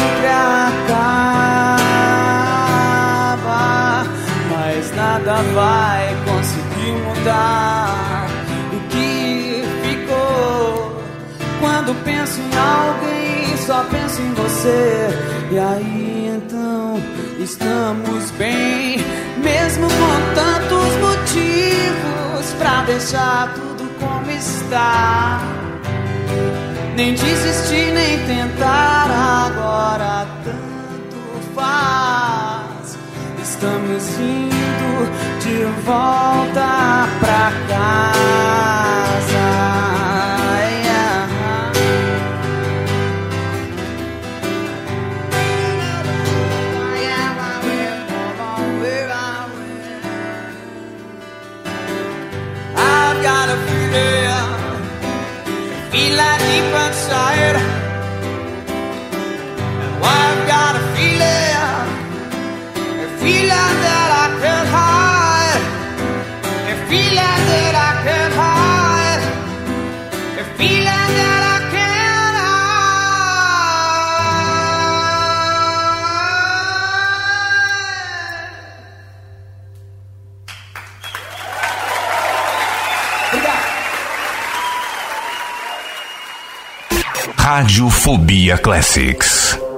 sempre acaba, mas nada vai conseguir mudar o que ficou. Quando penso em alguém, só penso em você. E aí então estamos bem, mesmo com tantos motivos pra deixar tudo como está. Nem desistir, nem tentar agora tanto faz. Estamos indo de volta pra casa. deep inside Fobia Classics.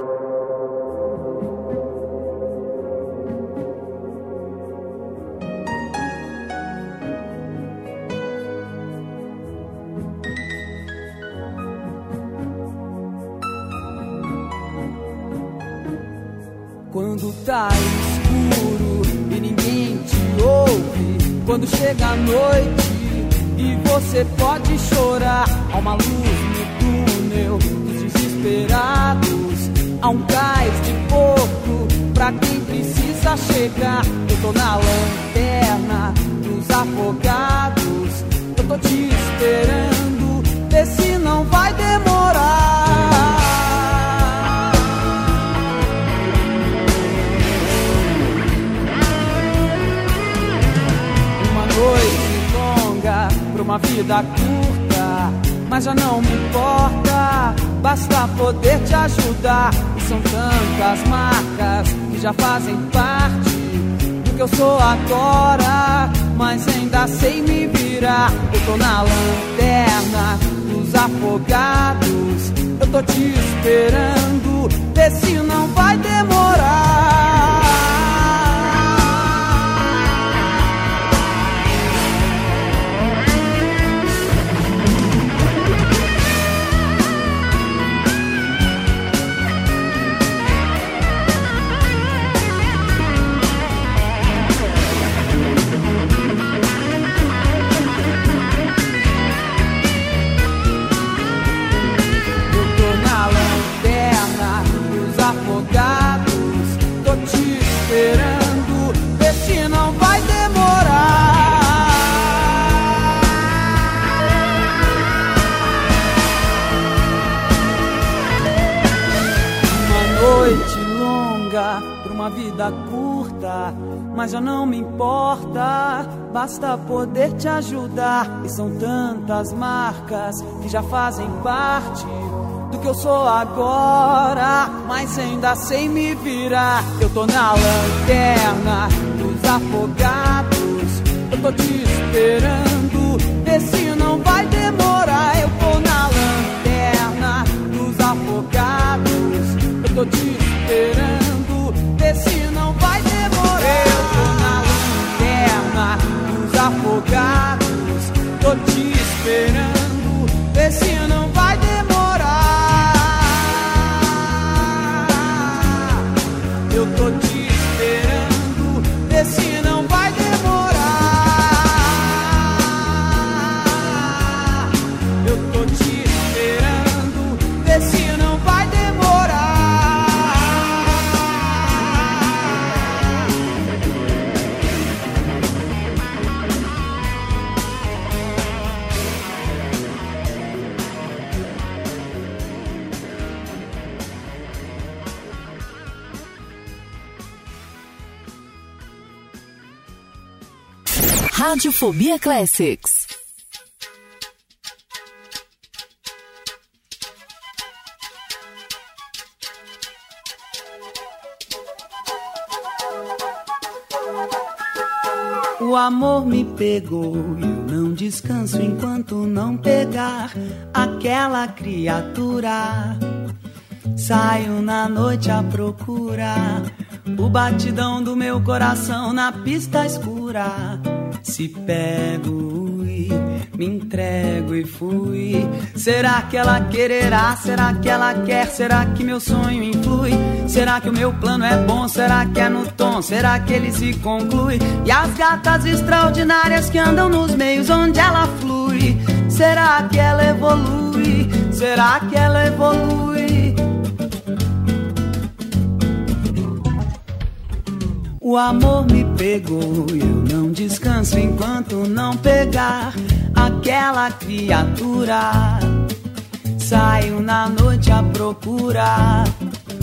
Sem me virar. Eu tô na lanterna dos afogados. Radiofobia Classics. O amor me pegou e eu não descanso enquanto não pegar aquela criatura. Saio na noite à procura, o batidão do meu coração na pista escura se pego e me entrego e fui. Será que ela quererá? Será que ela quer? Será que meu sonho influi? Será que o meu plano é bom? Será que é no tom? Será que ele se conclui? E as gatas extraordinárias que andam nos meios onde ela flui? Será que ela evolui? Será que ela evolui? O amor me pegou, eu não descanso enquanto não pegar aquela criatura. Saio na noite à procura,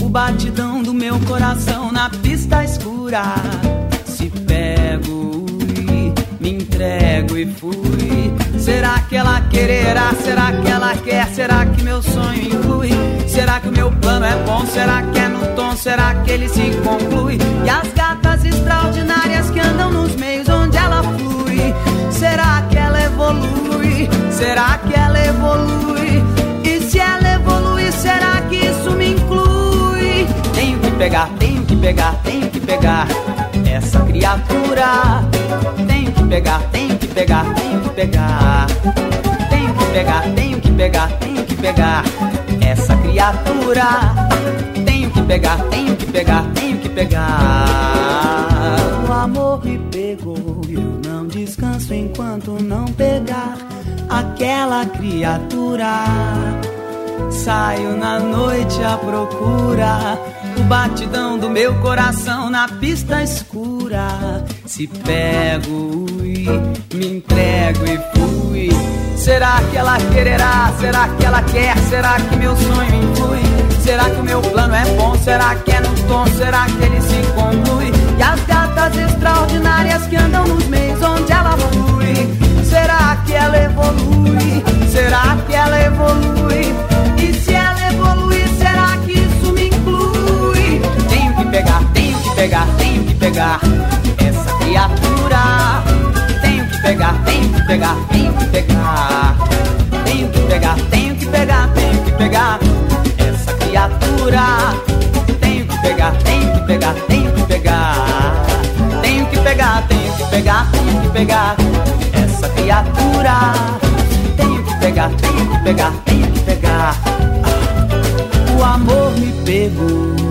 o batidão do meu coração na pista escura. Se pego, e me entrego e fui. Será que ela quererá? Ah, será que ela quer? Será que meu sonho inclui? Será que o meu plano é bom? Será que é no tom? Será que ele se conclui? E as gatas extraordinárias que andam nos meios onde ela flui. Será que ela evolui? Será que ela evolui? E se ela evolui, será que isso me inclui? Tenho que pegar, tenho que pegar, tenho que pegar essa criatura. Tenho que pegar, tenho que pegar, tenho que pegar. Tenho que pegar, tenho que pegar, tenho que pegar essa criatura. Tenho que pegar, tenho que pegar, tenho que pegar. O amor me pegou, eu não descanso enquanto não pegar aquela criatura. Saio na noite à procura o batidão do meu coração na pista escura. Se pego e me entrego e fui. Será que ela quererá? Será que ela quer? Será que meu sonho influi? Será que o meu plano é bom? Será que é no tom? Será que ele se conclui? E as gatas extraordinárias que andam nos meios onde ela flui. Será que ela evolui? Será que ela evolui? E se ela evolui, será que isso me inclui? Tenho que pegar, tenho que pegar, tenho que pegar essa criatura. Pegar, tenho que pegar, tenho que pegar. Tenho que pegar, tenho que pegar, tenho que pegar essa criatura. Tenho que pegar, tenho que pegar, tenho que pegar. Tenho que pegar, tenho que pegar, tenho que pegar essa criatura. Tenho que pegar, tenho que pegar, tenho que pegar. Ah, o amor me pegou.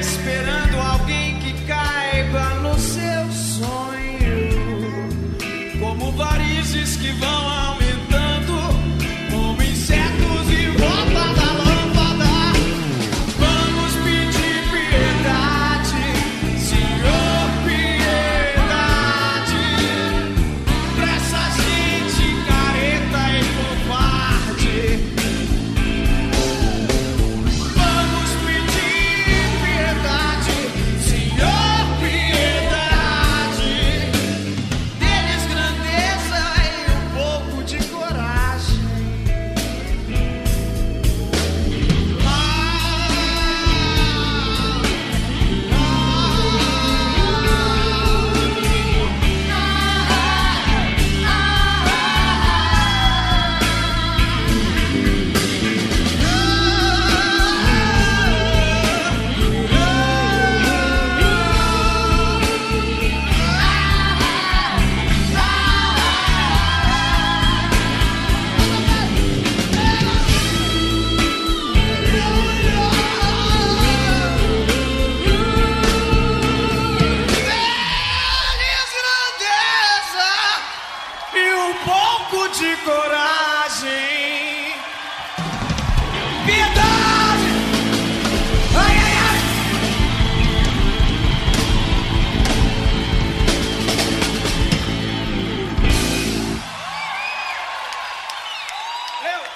Esperando alguém que caiba no seu sonho. Como varizes que vão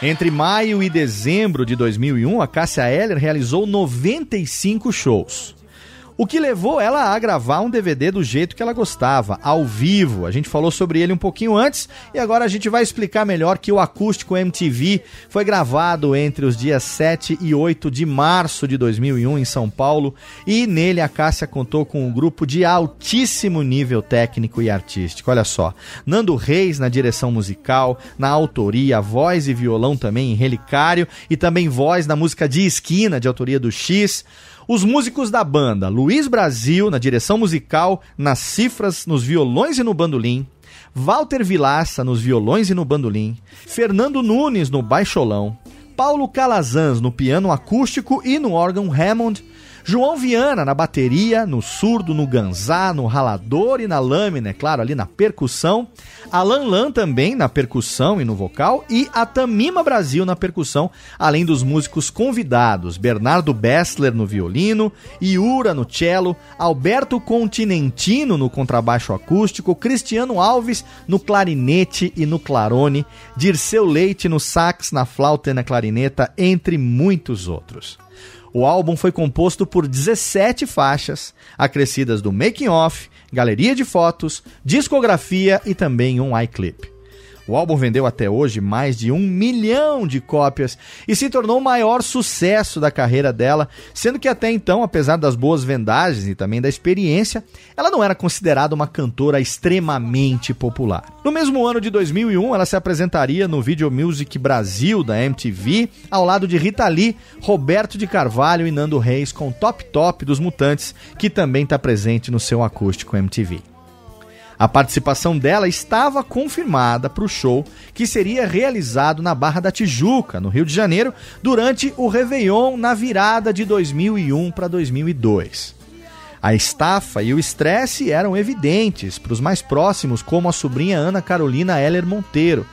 Entre maio e dezembro de 2001, a Cássia Eller realizou 95 shows. O que levou ela a gravar um DVD do jeito que ela gostava, ao vivo. A gente falou sobre ele um pouquinho antes e agora a gente vai explicar melhor que o Acústico MTV foi gravado entre os dias 7 e 8 de março de 2001 em São Paulo e nele a Cássia contou com um grupo de altíssimo nível técnico e artístico. Olha só, Nando Reis na direção musical, na autoria, voz e violão também em Relicário e também voz na música de esquina de autoria do X. Os músicos da banda, Luiz Brasil na direção musical, nas cifras, nos violões e no bandolim, Walter Vilaça nos violões e no bandolim, Fernando Nunes no baixolão, Paulo Calazans no piano acústico e no órgão Hammond, João Viana na bateria, no surdo, no ganzá, no ralador e na lâmina, é claro, ali na percussão. Alan Lan também na percussão e no vocal. E a Tamima Brasil na percussão, além dos músicos convidados. Bernardo Bessler no violino, Iura no cello, Alberto Continentino no contrabaixo acústico, Cristiano Alves no clarinete e no clarone, Dirceu Leite no sax, na flauta e na clarineta, entre muitos outros. O álbum foi composto por 17 faixas, acrescidas do making off, galeria de fotos, discografia e também um iClip. O álbum vendeu até hoje mais de um milhão de cópias e se tornou o maior sucesso da carreira dela, sendo que até então, apesar das boas vendagens e também da experiência, ela não era considerada uma cantora extremamente popular. No mesmo ano de 2001, ela se apresentaria no Video Music Brasil da MTV, ao lado de Rita Lee, Roberto de Carvalho e Nando Reis com Top Top dos Mutantes, que também está presente no seu acústico MTV. A participação dela estava confirmada para o show que seria realizado na Barra da Tijuca, no Rio de Janeiro, durante o Réveillon na virada de 2001 para 2002. A estafa e o estresse eram evidentes para os mais próximos, como a sobrinha Ana Carolina Heller Monteiro.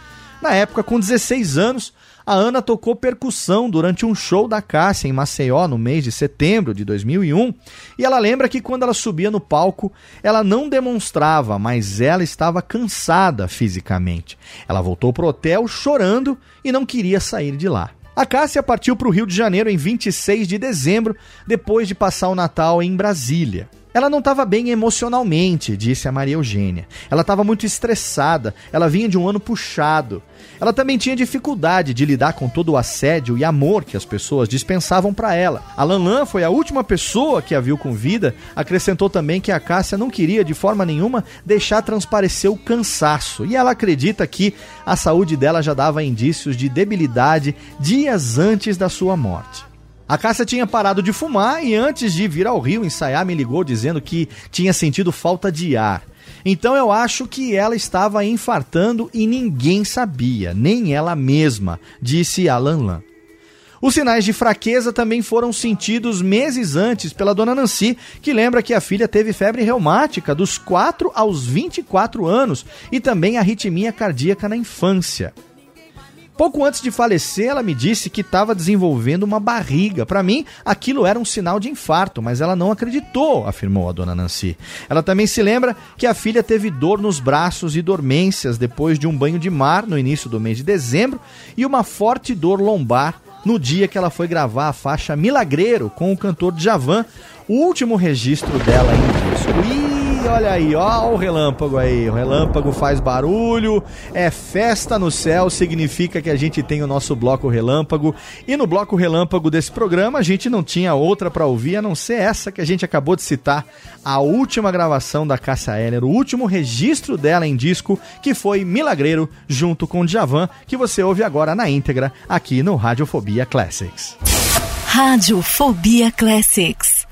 Na época, com 16 anos, a Ana tocou percussão durante um show da Cássia em Maceió no mês de setembro de 2001 e ela lembra que quando ela subia no palco, ela não demonstrava, mas ela estava cansada fisicamente. Ela voltou pro hotel chorando e não queria sair de lá. A Cássia partiu para o Rio de Janeiro em 26 de dezembro, depois de passar o Natal em Brasília. Ela não estava bem emocionalmente, disse a Maria Eugênia. Ela estava muito estressada, ela vinha de um ano puxado. Ela também tinha dificuldade de lidar com todo o assédio e amor que as pessoas dispensavam para ela. A Lanlan foi a última pessoa que a viu com vida, acrescentou também que a Cássia não queria de forma nenhuma deixar transparecer o cansaço, e ela acredita que a saúde dela já dava indícios de debilidade dias antes da sua morte. A Cássia tinha parado de fumar e antes de vir ao Rio ensaiar me ligou dizendo que tinha sentido falta de ar. Então eu acho que ela estava infartando e ninguém sabia, nem ela mesma, disse Alan Lan. Os sinais de fraqueza também foram sentidos meses antes pela dona Nancy, que lembra que a filha teve febre reumática dos 4 aos 24 anos e também arritmia cardíaca na infância. Pouco antes de falecer, ela me disse que estava desenvolvendo uma barriga. Para mim, aquilo era um sinal de infarto, mas ela não acreditou, afirmou a dona Nancy. Ela também se lembra que a filha teve dor nos braços e dormências depois de um banho de mar no início do mês de dezembro e uma forte dor lombar no dia que ela foi gravar a faixa Milagreiro com o cantor Djavan, o último registro dela em disco. E olha aí, ó o relâmpago aí. O relâmpago faz barulho, é festa no céu, significa que a gente tem o nosso bloco relâmpago. E no bloco relâmpago desse programa, a gente não tinha outra para ouvir a não ser essa que a gente acabou de citar, a última gravação da Cássia Eller, o último registro dela em disco, que foi Milagreiro, junto com Djavan, que você ouve agora na íntegra aqui no Radiofobia Classics. Radiofobia Classics.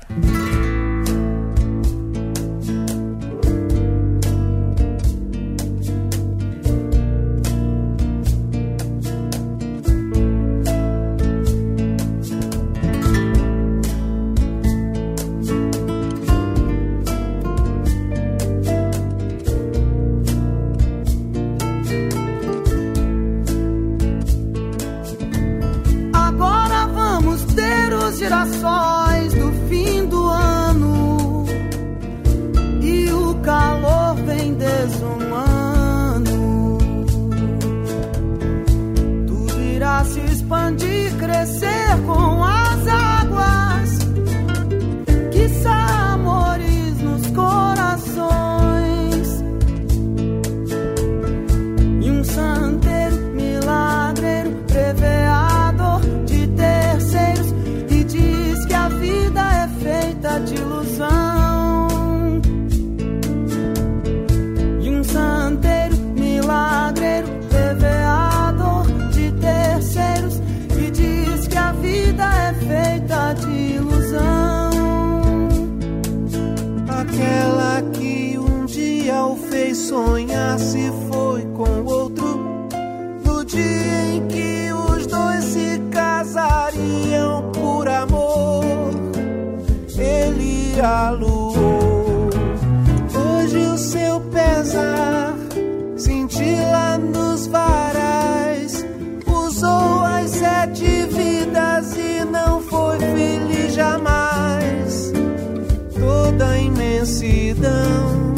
Imensidão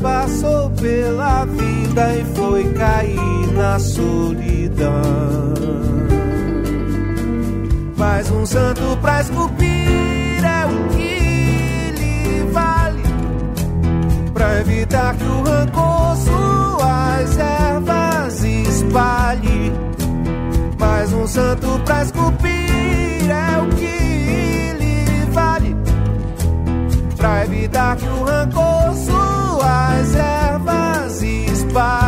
passou pela vida e foi cair na solidão. Mais um santo pra esculpir é o que lhe vale pra evitar que o rancor suas ervas espalhe. Mais um santo pra esculpir pra evitar que o rancor suas ervas espalhe.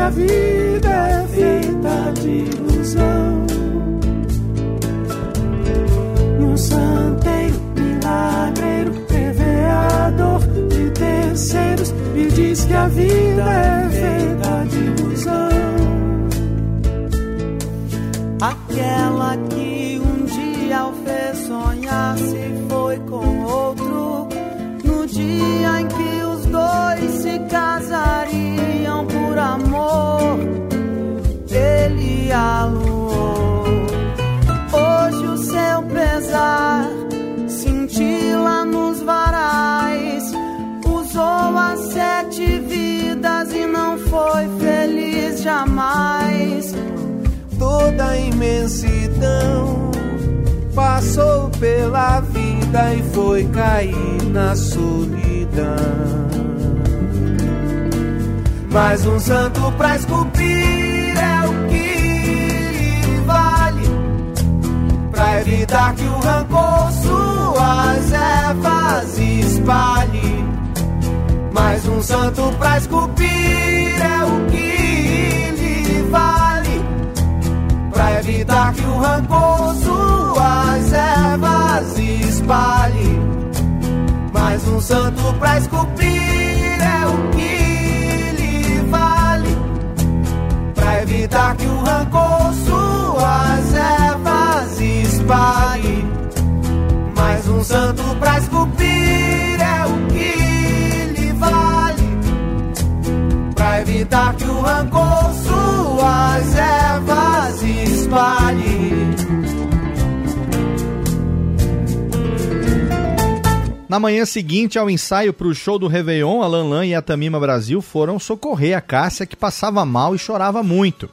Que a foi cair na solidão. Mais um santo pra esculpir é o que vale. Pra evitar que o rancor suas ervas espalhe. Mais um santo pra esculpir é o que lhe vale pra evitar que o rancor suas ervas espalhe. Mais um santo pra esculpir é o que lhe vale. Pra evitar que o rancor suas ervas espalhe. Mais um santo pra esculpir é o que lhe vale. Pra evitar que o rancor suas ervas espalhe. Na manhã seguinte ao ensaio para o show do Réveillon, a Lanlan e a Tamima Brasil foram socorrer a Cássia, que passava mal e chorava muito.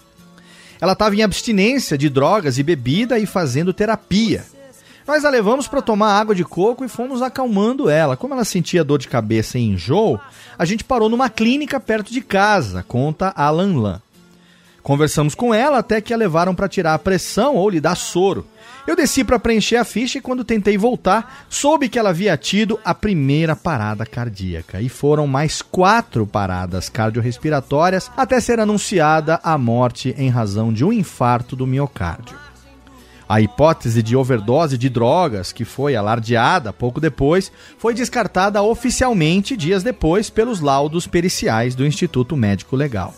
Ela estava em abstinência de drogas e bebida e fazendo terapia. Nós a levamos para tomar água de coco e fomos acalmando ela. Como ela sentia dor de cabeça e enjoo, a gente parou numa clínica perto de casa, conta a Lanlan. Conversamos com ela até que a levaram para tirar a pressão ou lhe dar soro. Eu desci para preencher a ficha e quando tentei voltar, soube que ela havia tido a primeira parada cardíaca. E foram mais quatro paradas cardiorrespiratórias até ser anunciada a morte em razão de um infarto do miocárdio. A hipótese de overdose de drogas, que foi alardeada pouco depois, foi descartada oficialmente dias depois pelos laudos periciais do Instituto Médico Legal.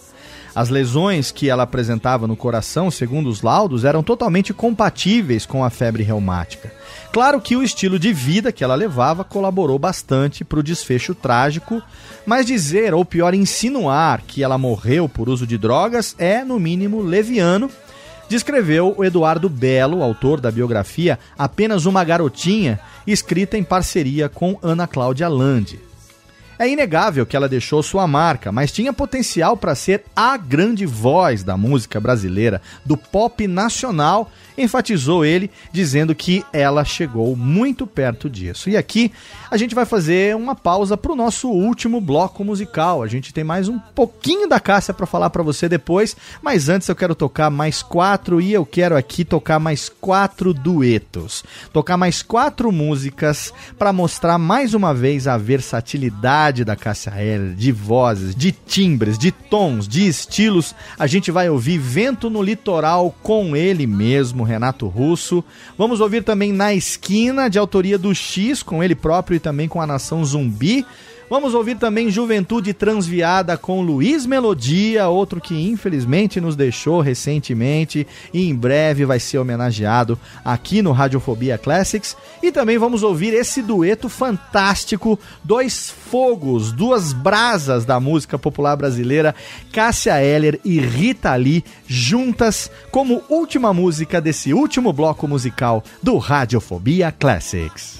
As lesões que ela apresentava no coração, segundo os laudos, eram totalmente compatíveis com a febre reumática. Claro que o estilo de vida que ela levava colaborou bastante para o desfecho trágico, mas dizer, ou pior, insinuar que ela morreu por uso de drogas é, no mínimo, leviano. Descreveu o Eduardo Belo, autor da biografia Apenas uma Garotinha, escrita em parceria com Ana Cláudia Lande. É inegável que ela deixou sua marca, mas tinha potencial para ser a grande voz da música brasileira, do pop nacional, enfatizou ele, dizendo que ela chegou muito perto disso. E aqui a gente vai fazer uma pausa para o nosso último bloco musical. A gente tem mais um pouquinho da Cássia para falar para você depois, mas antes eu quero tocar mais quatro e eu quero aqui tocar mais quatro duetos, tocar mais quatro músicas para mostrar mais uma vez a versatilidade da Cássia Eller, de vozes, de timbres, de tons, de estilos. A gente vai ouvir Vento no Litoral com ele mesmo, Renato Russo. Vamos ouvir também Na Esquina, de autoria do X, com ele próprio e também com a Nação Zumbi. Vamos ouvir também Juventude Transviada com Luiz Melodia, outro que infelizmente nos deixou recentemente e em breve vai ser homenageado aqui no Radiofobia Classics. E também vamos ouvir esse dueto fantástico, dois fogos, duas brasas da música popular brasileira, Cássia Eller e Rita Lee, juntas como última música desse último bloco musical do Radiofobia Classics.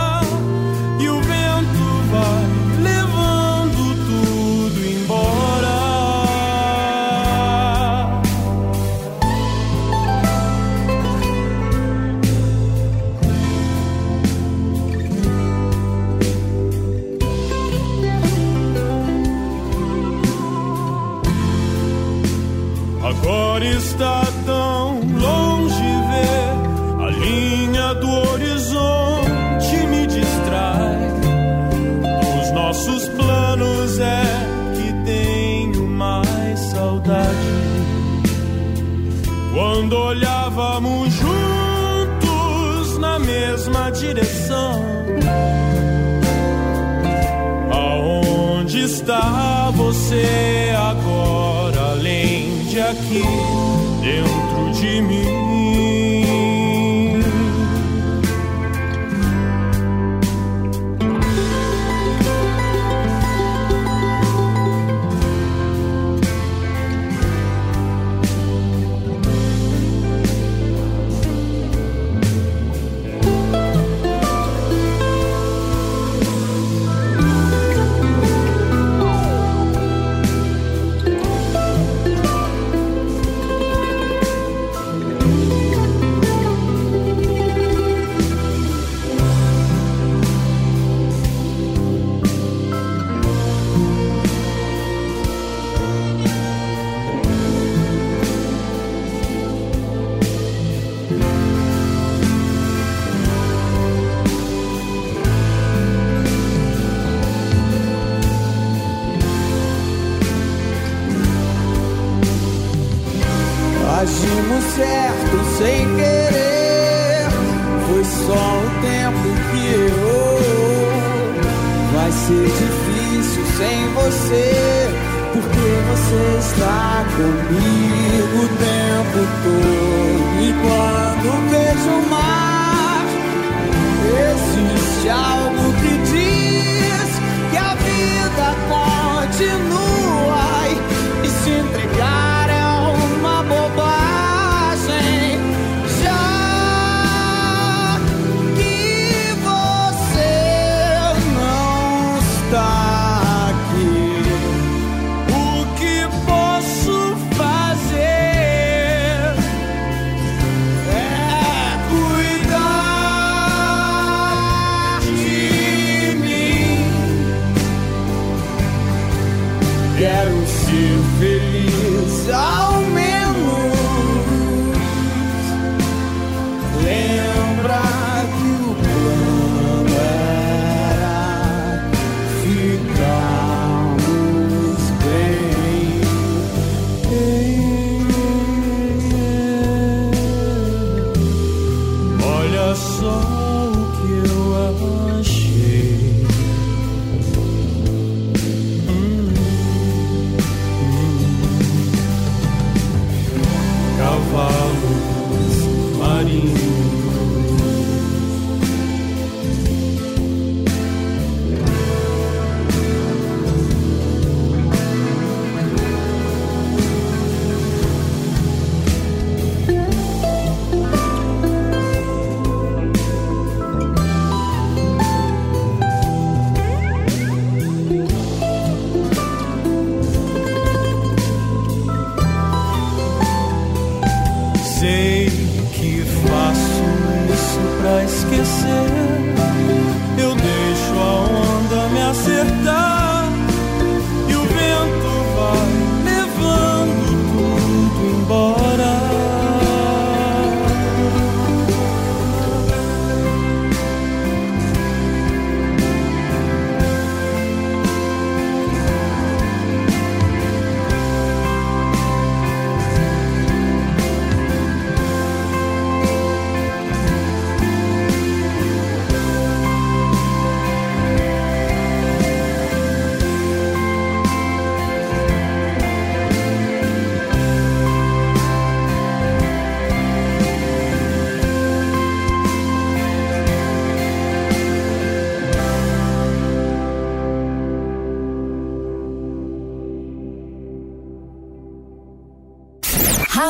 está você agora, além de aqui, dentro de mim? você está comigo o tempo todo. E quando vejo o mar, existe algo.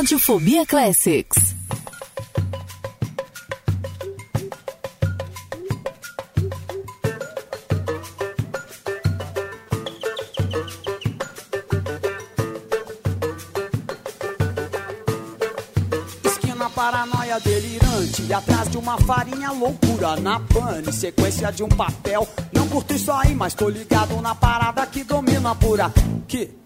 Radiofobia Classics. Esquina paranoia delirante atrás de uma farinha loucura Na pane, sequência de um papel Não curto isso aí, mas tô ligado na parada que domina aqui Fumando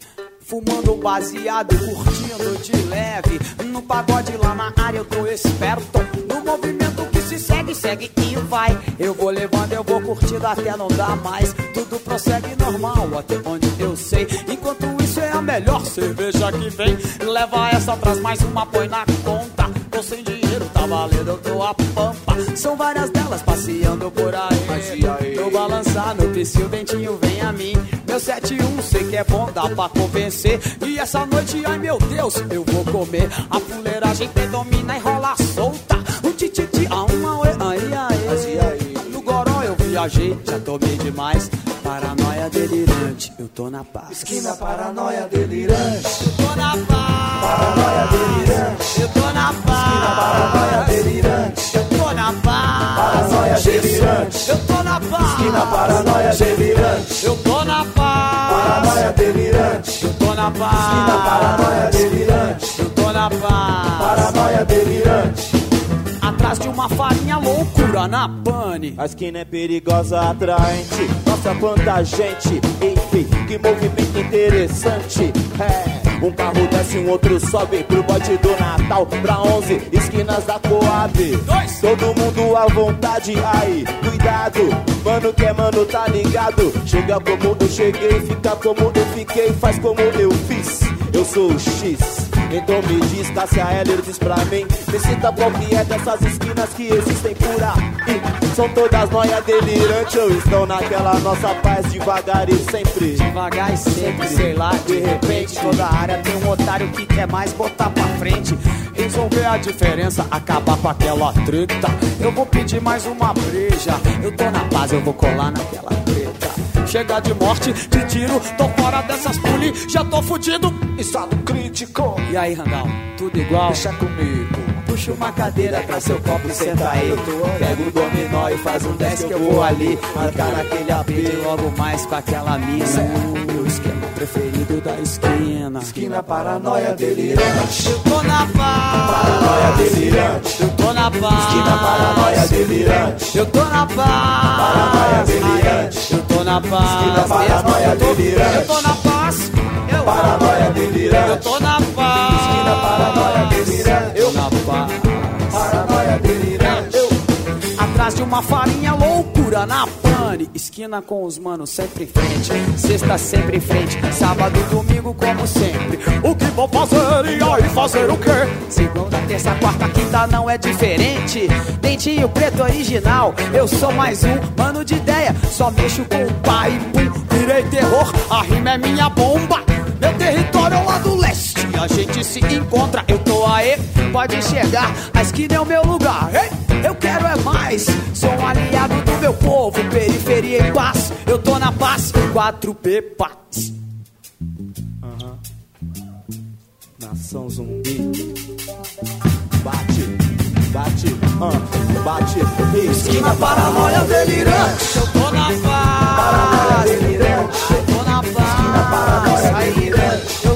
baseado e curtindo de leve. No pagode lá na área eu tô esperto. No movimento que se segue, segue e vai. Eu vou levando, eu vou curtindo até não dar mais. Tudo prossegue normal, até onde eu sei. Enquanto isso é a melhor cerveja que vem. Leva essa atrás, mais uma põe na conta. Tô sem dinheiro, tá valendo, eu tô a pampa. São várias delas passeando por aí. Tô piscil, o dentinho vem a mim Meu 71, sei que é bom, dá pra convencer. E essa noite, ai meu Deus, eu vou comer. A fuleiragem predomina e rola solta. O tititi, a uma, ue, aí, aí? No goró eu viajei, já tomei demais. Paranoia delirante, eu tô na paz. Esquina paranoia delirante. Eu tô na paz. Paranoia delirante. Eu tô na paz. Esquina paranoia delirante. Eu tô na paz Paranoia delirante. Eu tô na paz Esquina paranoia delirante. Eu tô na paz Paranoia delirante. Eu tô na paz Esquina paranoia delirante. Eu tô na paz Paranoia delirante. Atrás de uma farinha loucura na pane A esquina é perigosa, atraente. Nossa, quanta gente. Enfim, que movimento interessante. É, um carro desce, um outro sobe pro bote do Natal. Pra 11 esquinas da Coab. Dois. Todo mundo à vontade, aí, cuidado. Mano que é mano, tá ligado? Chega como eu cheguei, fica como eu fiquei, faz como eu fiz. Eu sou o X. Então me diz, Cássia Heller diz pra mim Me cita qual que é dessas esquinas que existem por aí. São todas noias delirantes ou estão naquela nossa paz devagar e sempre. Devagar e sempre, sei lá, de repente Toda área tem um otário que quer mais botar pra frente. Resolver a diferença, acabar com aquela treta. Eu vou pedir mais uma breja Eu tô na paz, eu vou colar naquela treta Chega de morte, de tiro, tô fora dessas puli, já tô fudido Estado crítico. E aí, Randall, tudo igual? Deixa comigo. Puxa uma cadeira, traz seu copo e senta aí. Pega o dominó e faz um 10 que eu vou ali. Marcar naquele apito logo mais com aquela mina. Preferido da esquina. Esquina paranoia delirante. Eu tô na paz. Paranoia delirante. Eu tô na paz. Esquina paranoia delirante. Eu tô na paz. Paranoia delirante. Eu tô na paz. Esquina paranoia delirante. Eu tô na paz. Eu Paranoia delirante. Eu tô na paz. Atrás de uma farinha loucura na pane. Esquina com os manos sempre em frente Sexta sempre em frente Sábado e domingo como sempre. O que vou fazer e aí fazer o quê? Segunda, terça, quarta, quinta não é diferente. Dentinho preto original Eu sou mais um mano de ideia. Só mexo com o pai pum Virei terror, a rima é minha bomba meu território é lá do leste, a gente se encontra. Eu tô aí, pode chegar. A esquina é o meu lugar. Ei, eu quero é mais. Sou um aliado do meu povo, periferia em paz. Eu tô na paz, 4P paz. Nação zumbi Bate, bate, ah, bate Esquina paranoia delirante. Eu tô na paz. Paranoia delirante.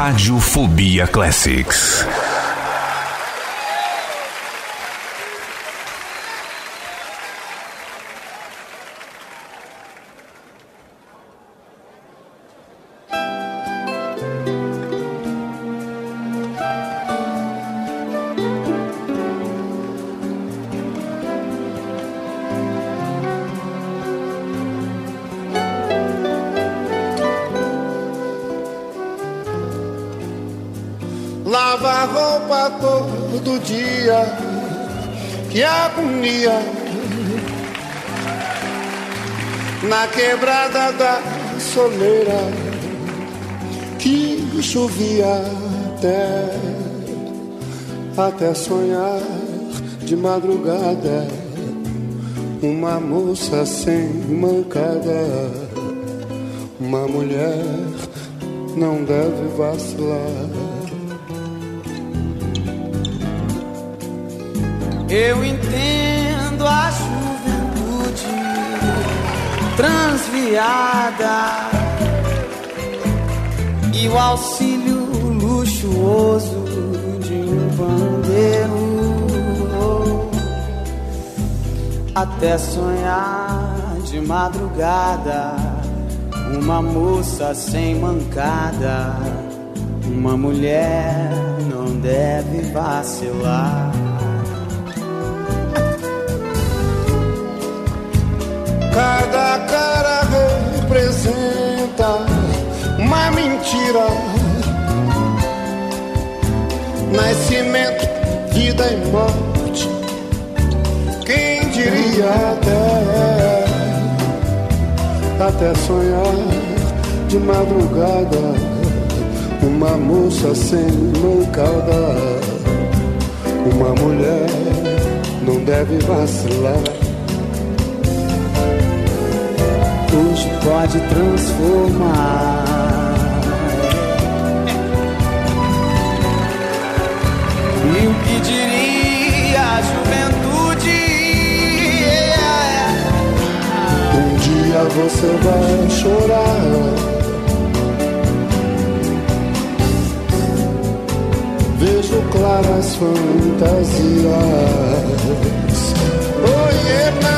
Radiofobia Classics. Que agonia. Na quebrada da soleira, que chovia até, até sonhar de madrugada. Uma moça sem mancada, uma mulher não deve vacilar. Eu entendo a juventude transviada e o auxílio luxuoso de um bandeiro até sonhar de madrugada uma moça sem mancada uma mulher não deve vacilar Cada cara representa uma mentira. Nascimento, vida e morte. Quem diria até, até sonhar de madrugada. Uma moça sem mancada. Uma mulher não deve vacilar. Pode transformar. E o que diria a juventude? Um dia você vai chorar. Vejo claras fantasias. Oi, não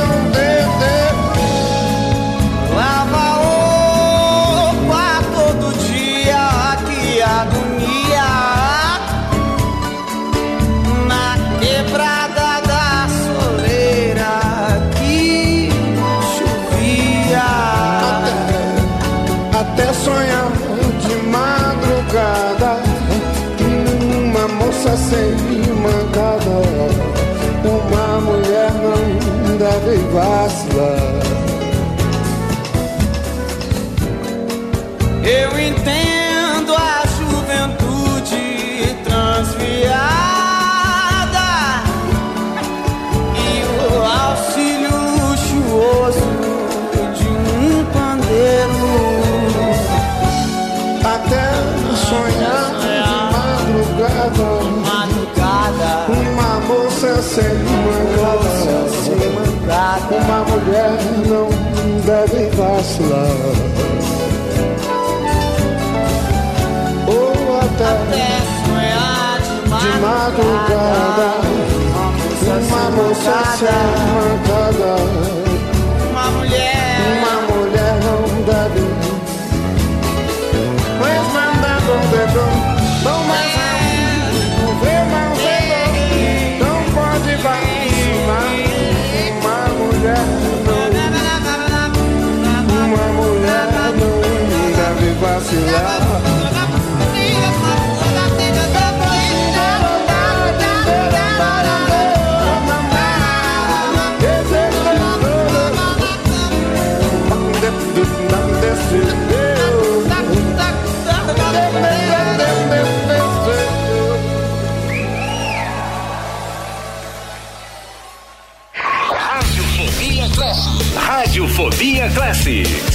moça sem mancada. Uma mulher não deve vacilar. Moça sem mancada. sem mancada. Uma mulher não deve vacilar. Ou até Até sonhar de madrugada. Uma moça sem mancada. Uma mulher. Uma mulher não deve. Pois mandando um dedo. Vacilar. Radiofobia Classics.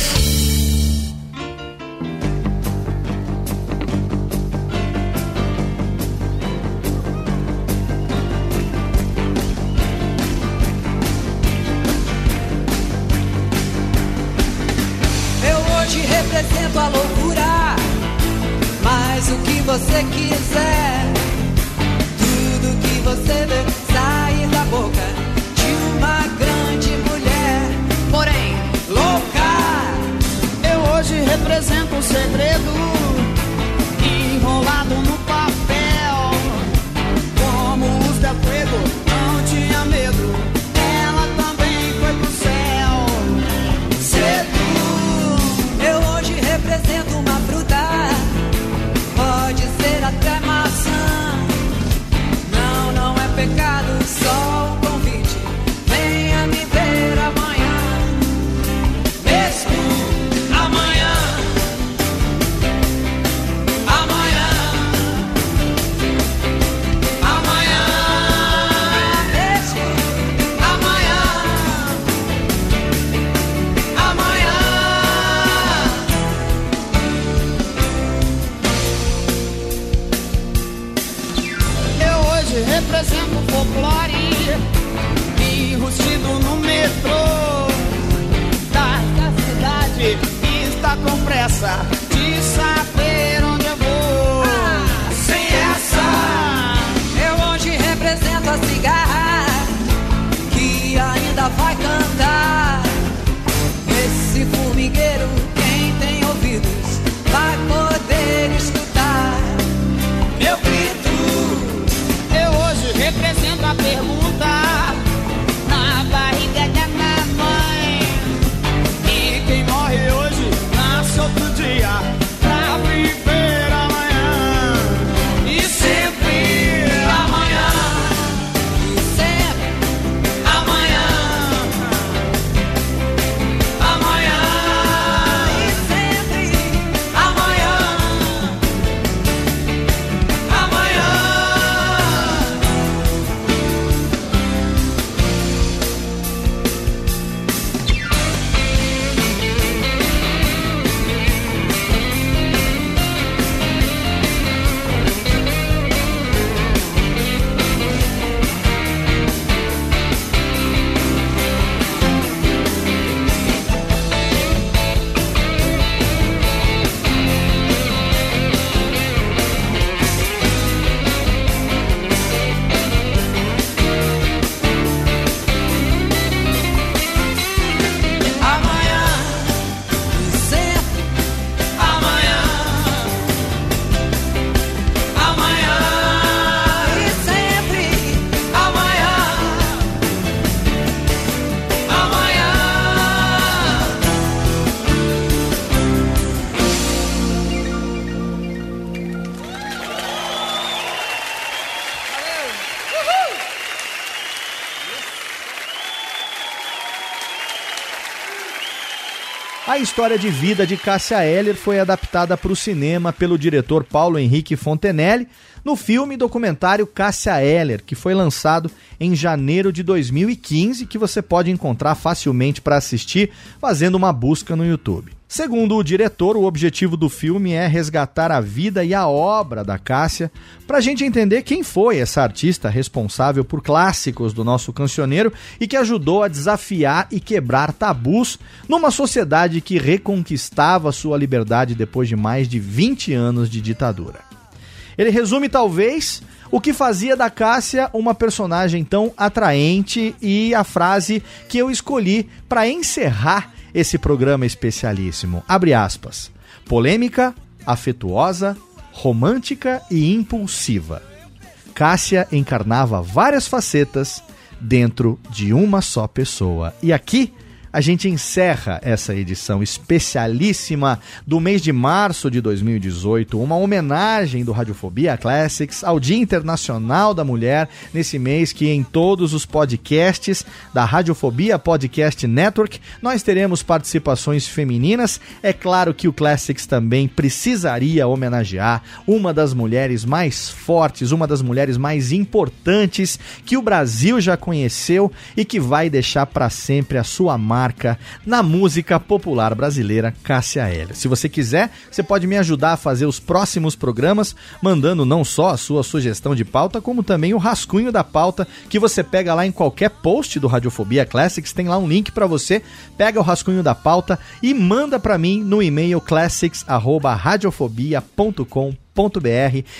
História de vida de Cássia Eller foi adaptada para o cinema pelo diretor Paulo Henrique Fontenelle no filme documentário Cássia Eller, que foi lançado em janeiro de 2015, que você pode encontrar facilmente para assistir fazendo uma busca no YouTube. Segundo o diretor, o objetivo do filme é resgatar a vida e a obra da Cássia, para a gente entender quem foi essa artista responsável por clássicos do nosso cancioneiro e que ajudou a desafiar e quebrar tabus numa sociedade que reconquistava sua liberdade depois de mais de 20 anos de ditadura. Ele resume, talvez, o que fazia da Cássia uma personagem tão atraente e a frase que eu escolhi para encerrar esse programa especialíssimo. Abre aspas. Polêmica, afetuosa, romântica e impulsiva. Cássia encarnava várias facetas dentro de uma só pessoa. E aqui a gente encerra essa edição especialíssima do mês de março de 2018, uma homenagem do Radiofobia Classics ao Dia Internacional da Mulher, nesse mês que em todos os podcasts da Radiofobia Podcast Network nós teremos participações femininas. É claro que o Classics também precisaria homenagear uma das mulheres mais fortes, uma das mulheres mais importantes que o Brasil já conheceu e que vai deixar para sempre a sua marca na música popular brasileira, Cássia Eller. Se você quiser, você pode me ajudar a fazer os próximos programas, mandando não só a sua sugestão de pauta, como também o rascunho da pauta que você pega lá em qualquer post do Radiofobia Classics, tem lá um link para você, pega o rascunho da pauta e manda para mim no e-mail classics@radiofobia.com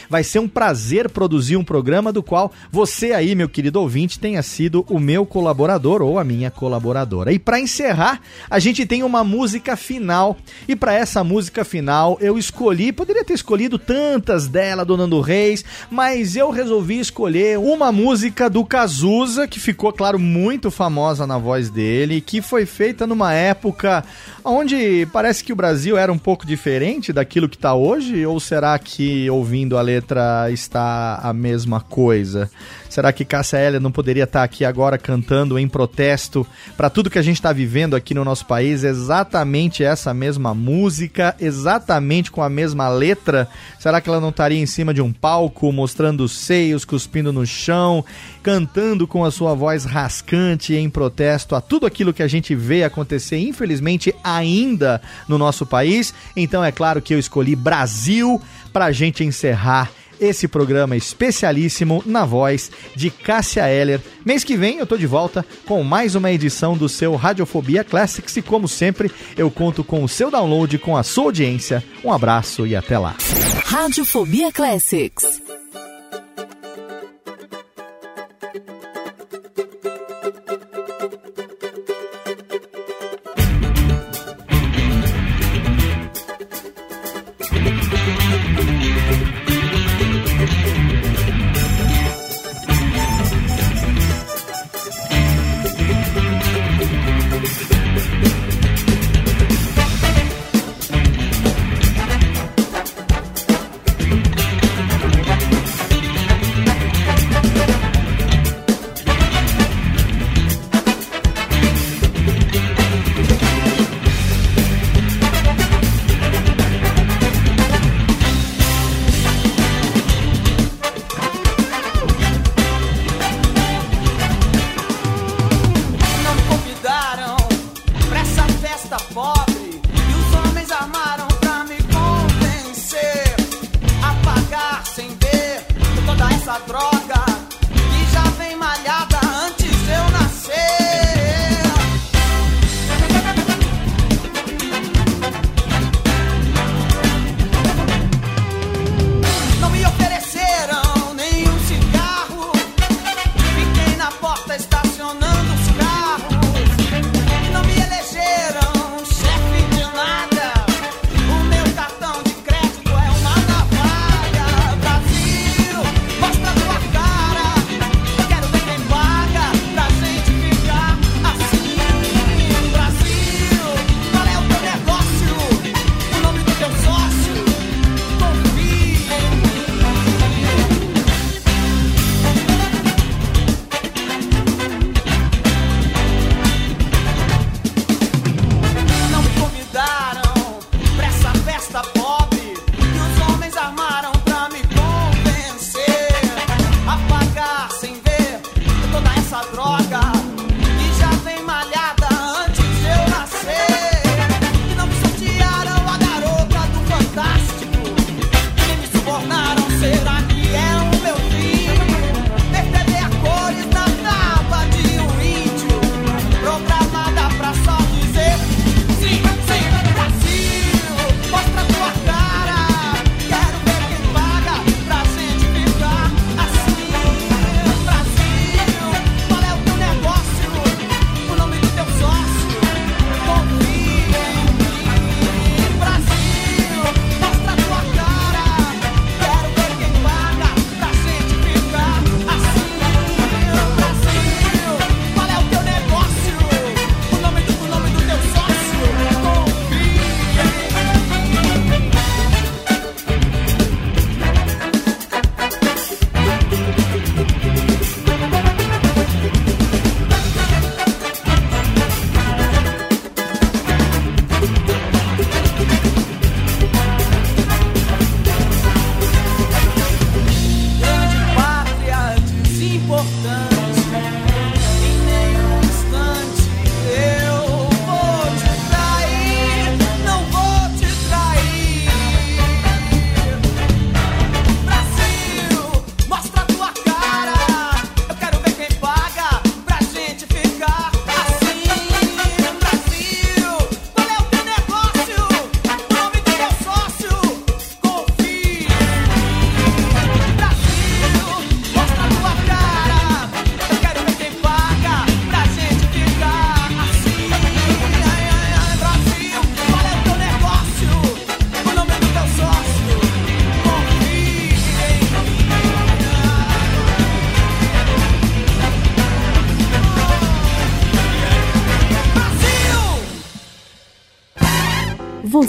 Vai ser um prazer produzir um programa do qual você aí, meu querido ouvinte, tenha sido o meu colaborador ou a minha colaboradora. E para encerrar, a gente tem uma música final. E para essa música final, eu escolhi, poderia ter escolhido tantas dela do Nando Reis, mas eu resolvi escolher uma música do Cazuza, que ficou, claro, muito famosa na voz dele, que foi feita numa época onde parece que o Brasil era um pouco diferente daquilo que está hoje, ou será que ouvindo a letra está a mesma coisa? Será que Cássia Eller não poderia estar aqui agora cantando em protesto para tudo que a gente está vivendo aqui no nosso país? Exatamente essa mesma música, exatamente com a mesma letra? Será que ela não estaria em cima de um palco, mostrando os seios, cuspindo no chão, cantando com a sua voz rascante em protesto a tudo aquilo que a gente vê acontecer, infelizmente, ainda no nosso país? Então é claro que eu escolhi Brasil para a gente encerrar esse programa especialíssimo na voz de Cássia Heller. Mês que vem eu tô de volta com mais uma edição do seu Radiofobia Classics e como sempre eu conto com o seu download com a sua audiência. Um abraço e até lá. Radiofobia Classics.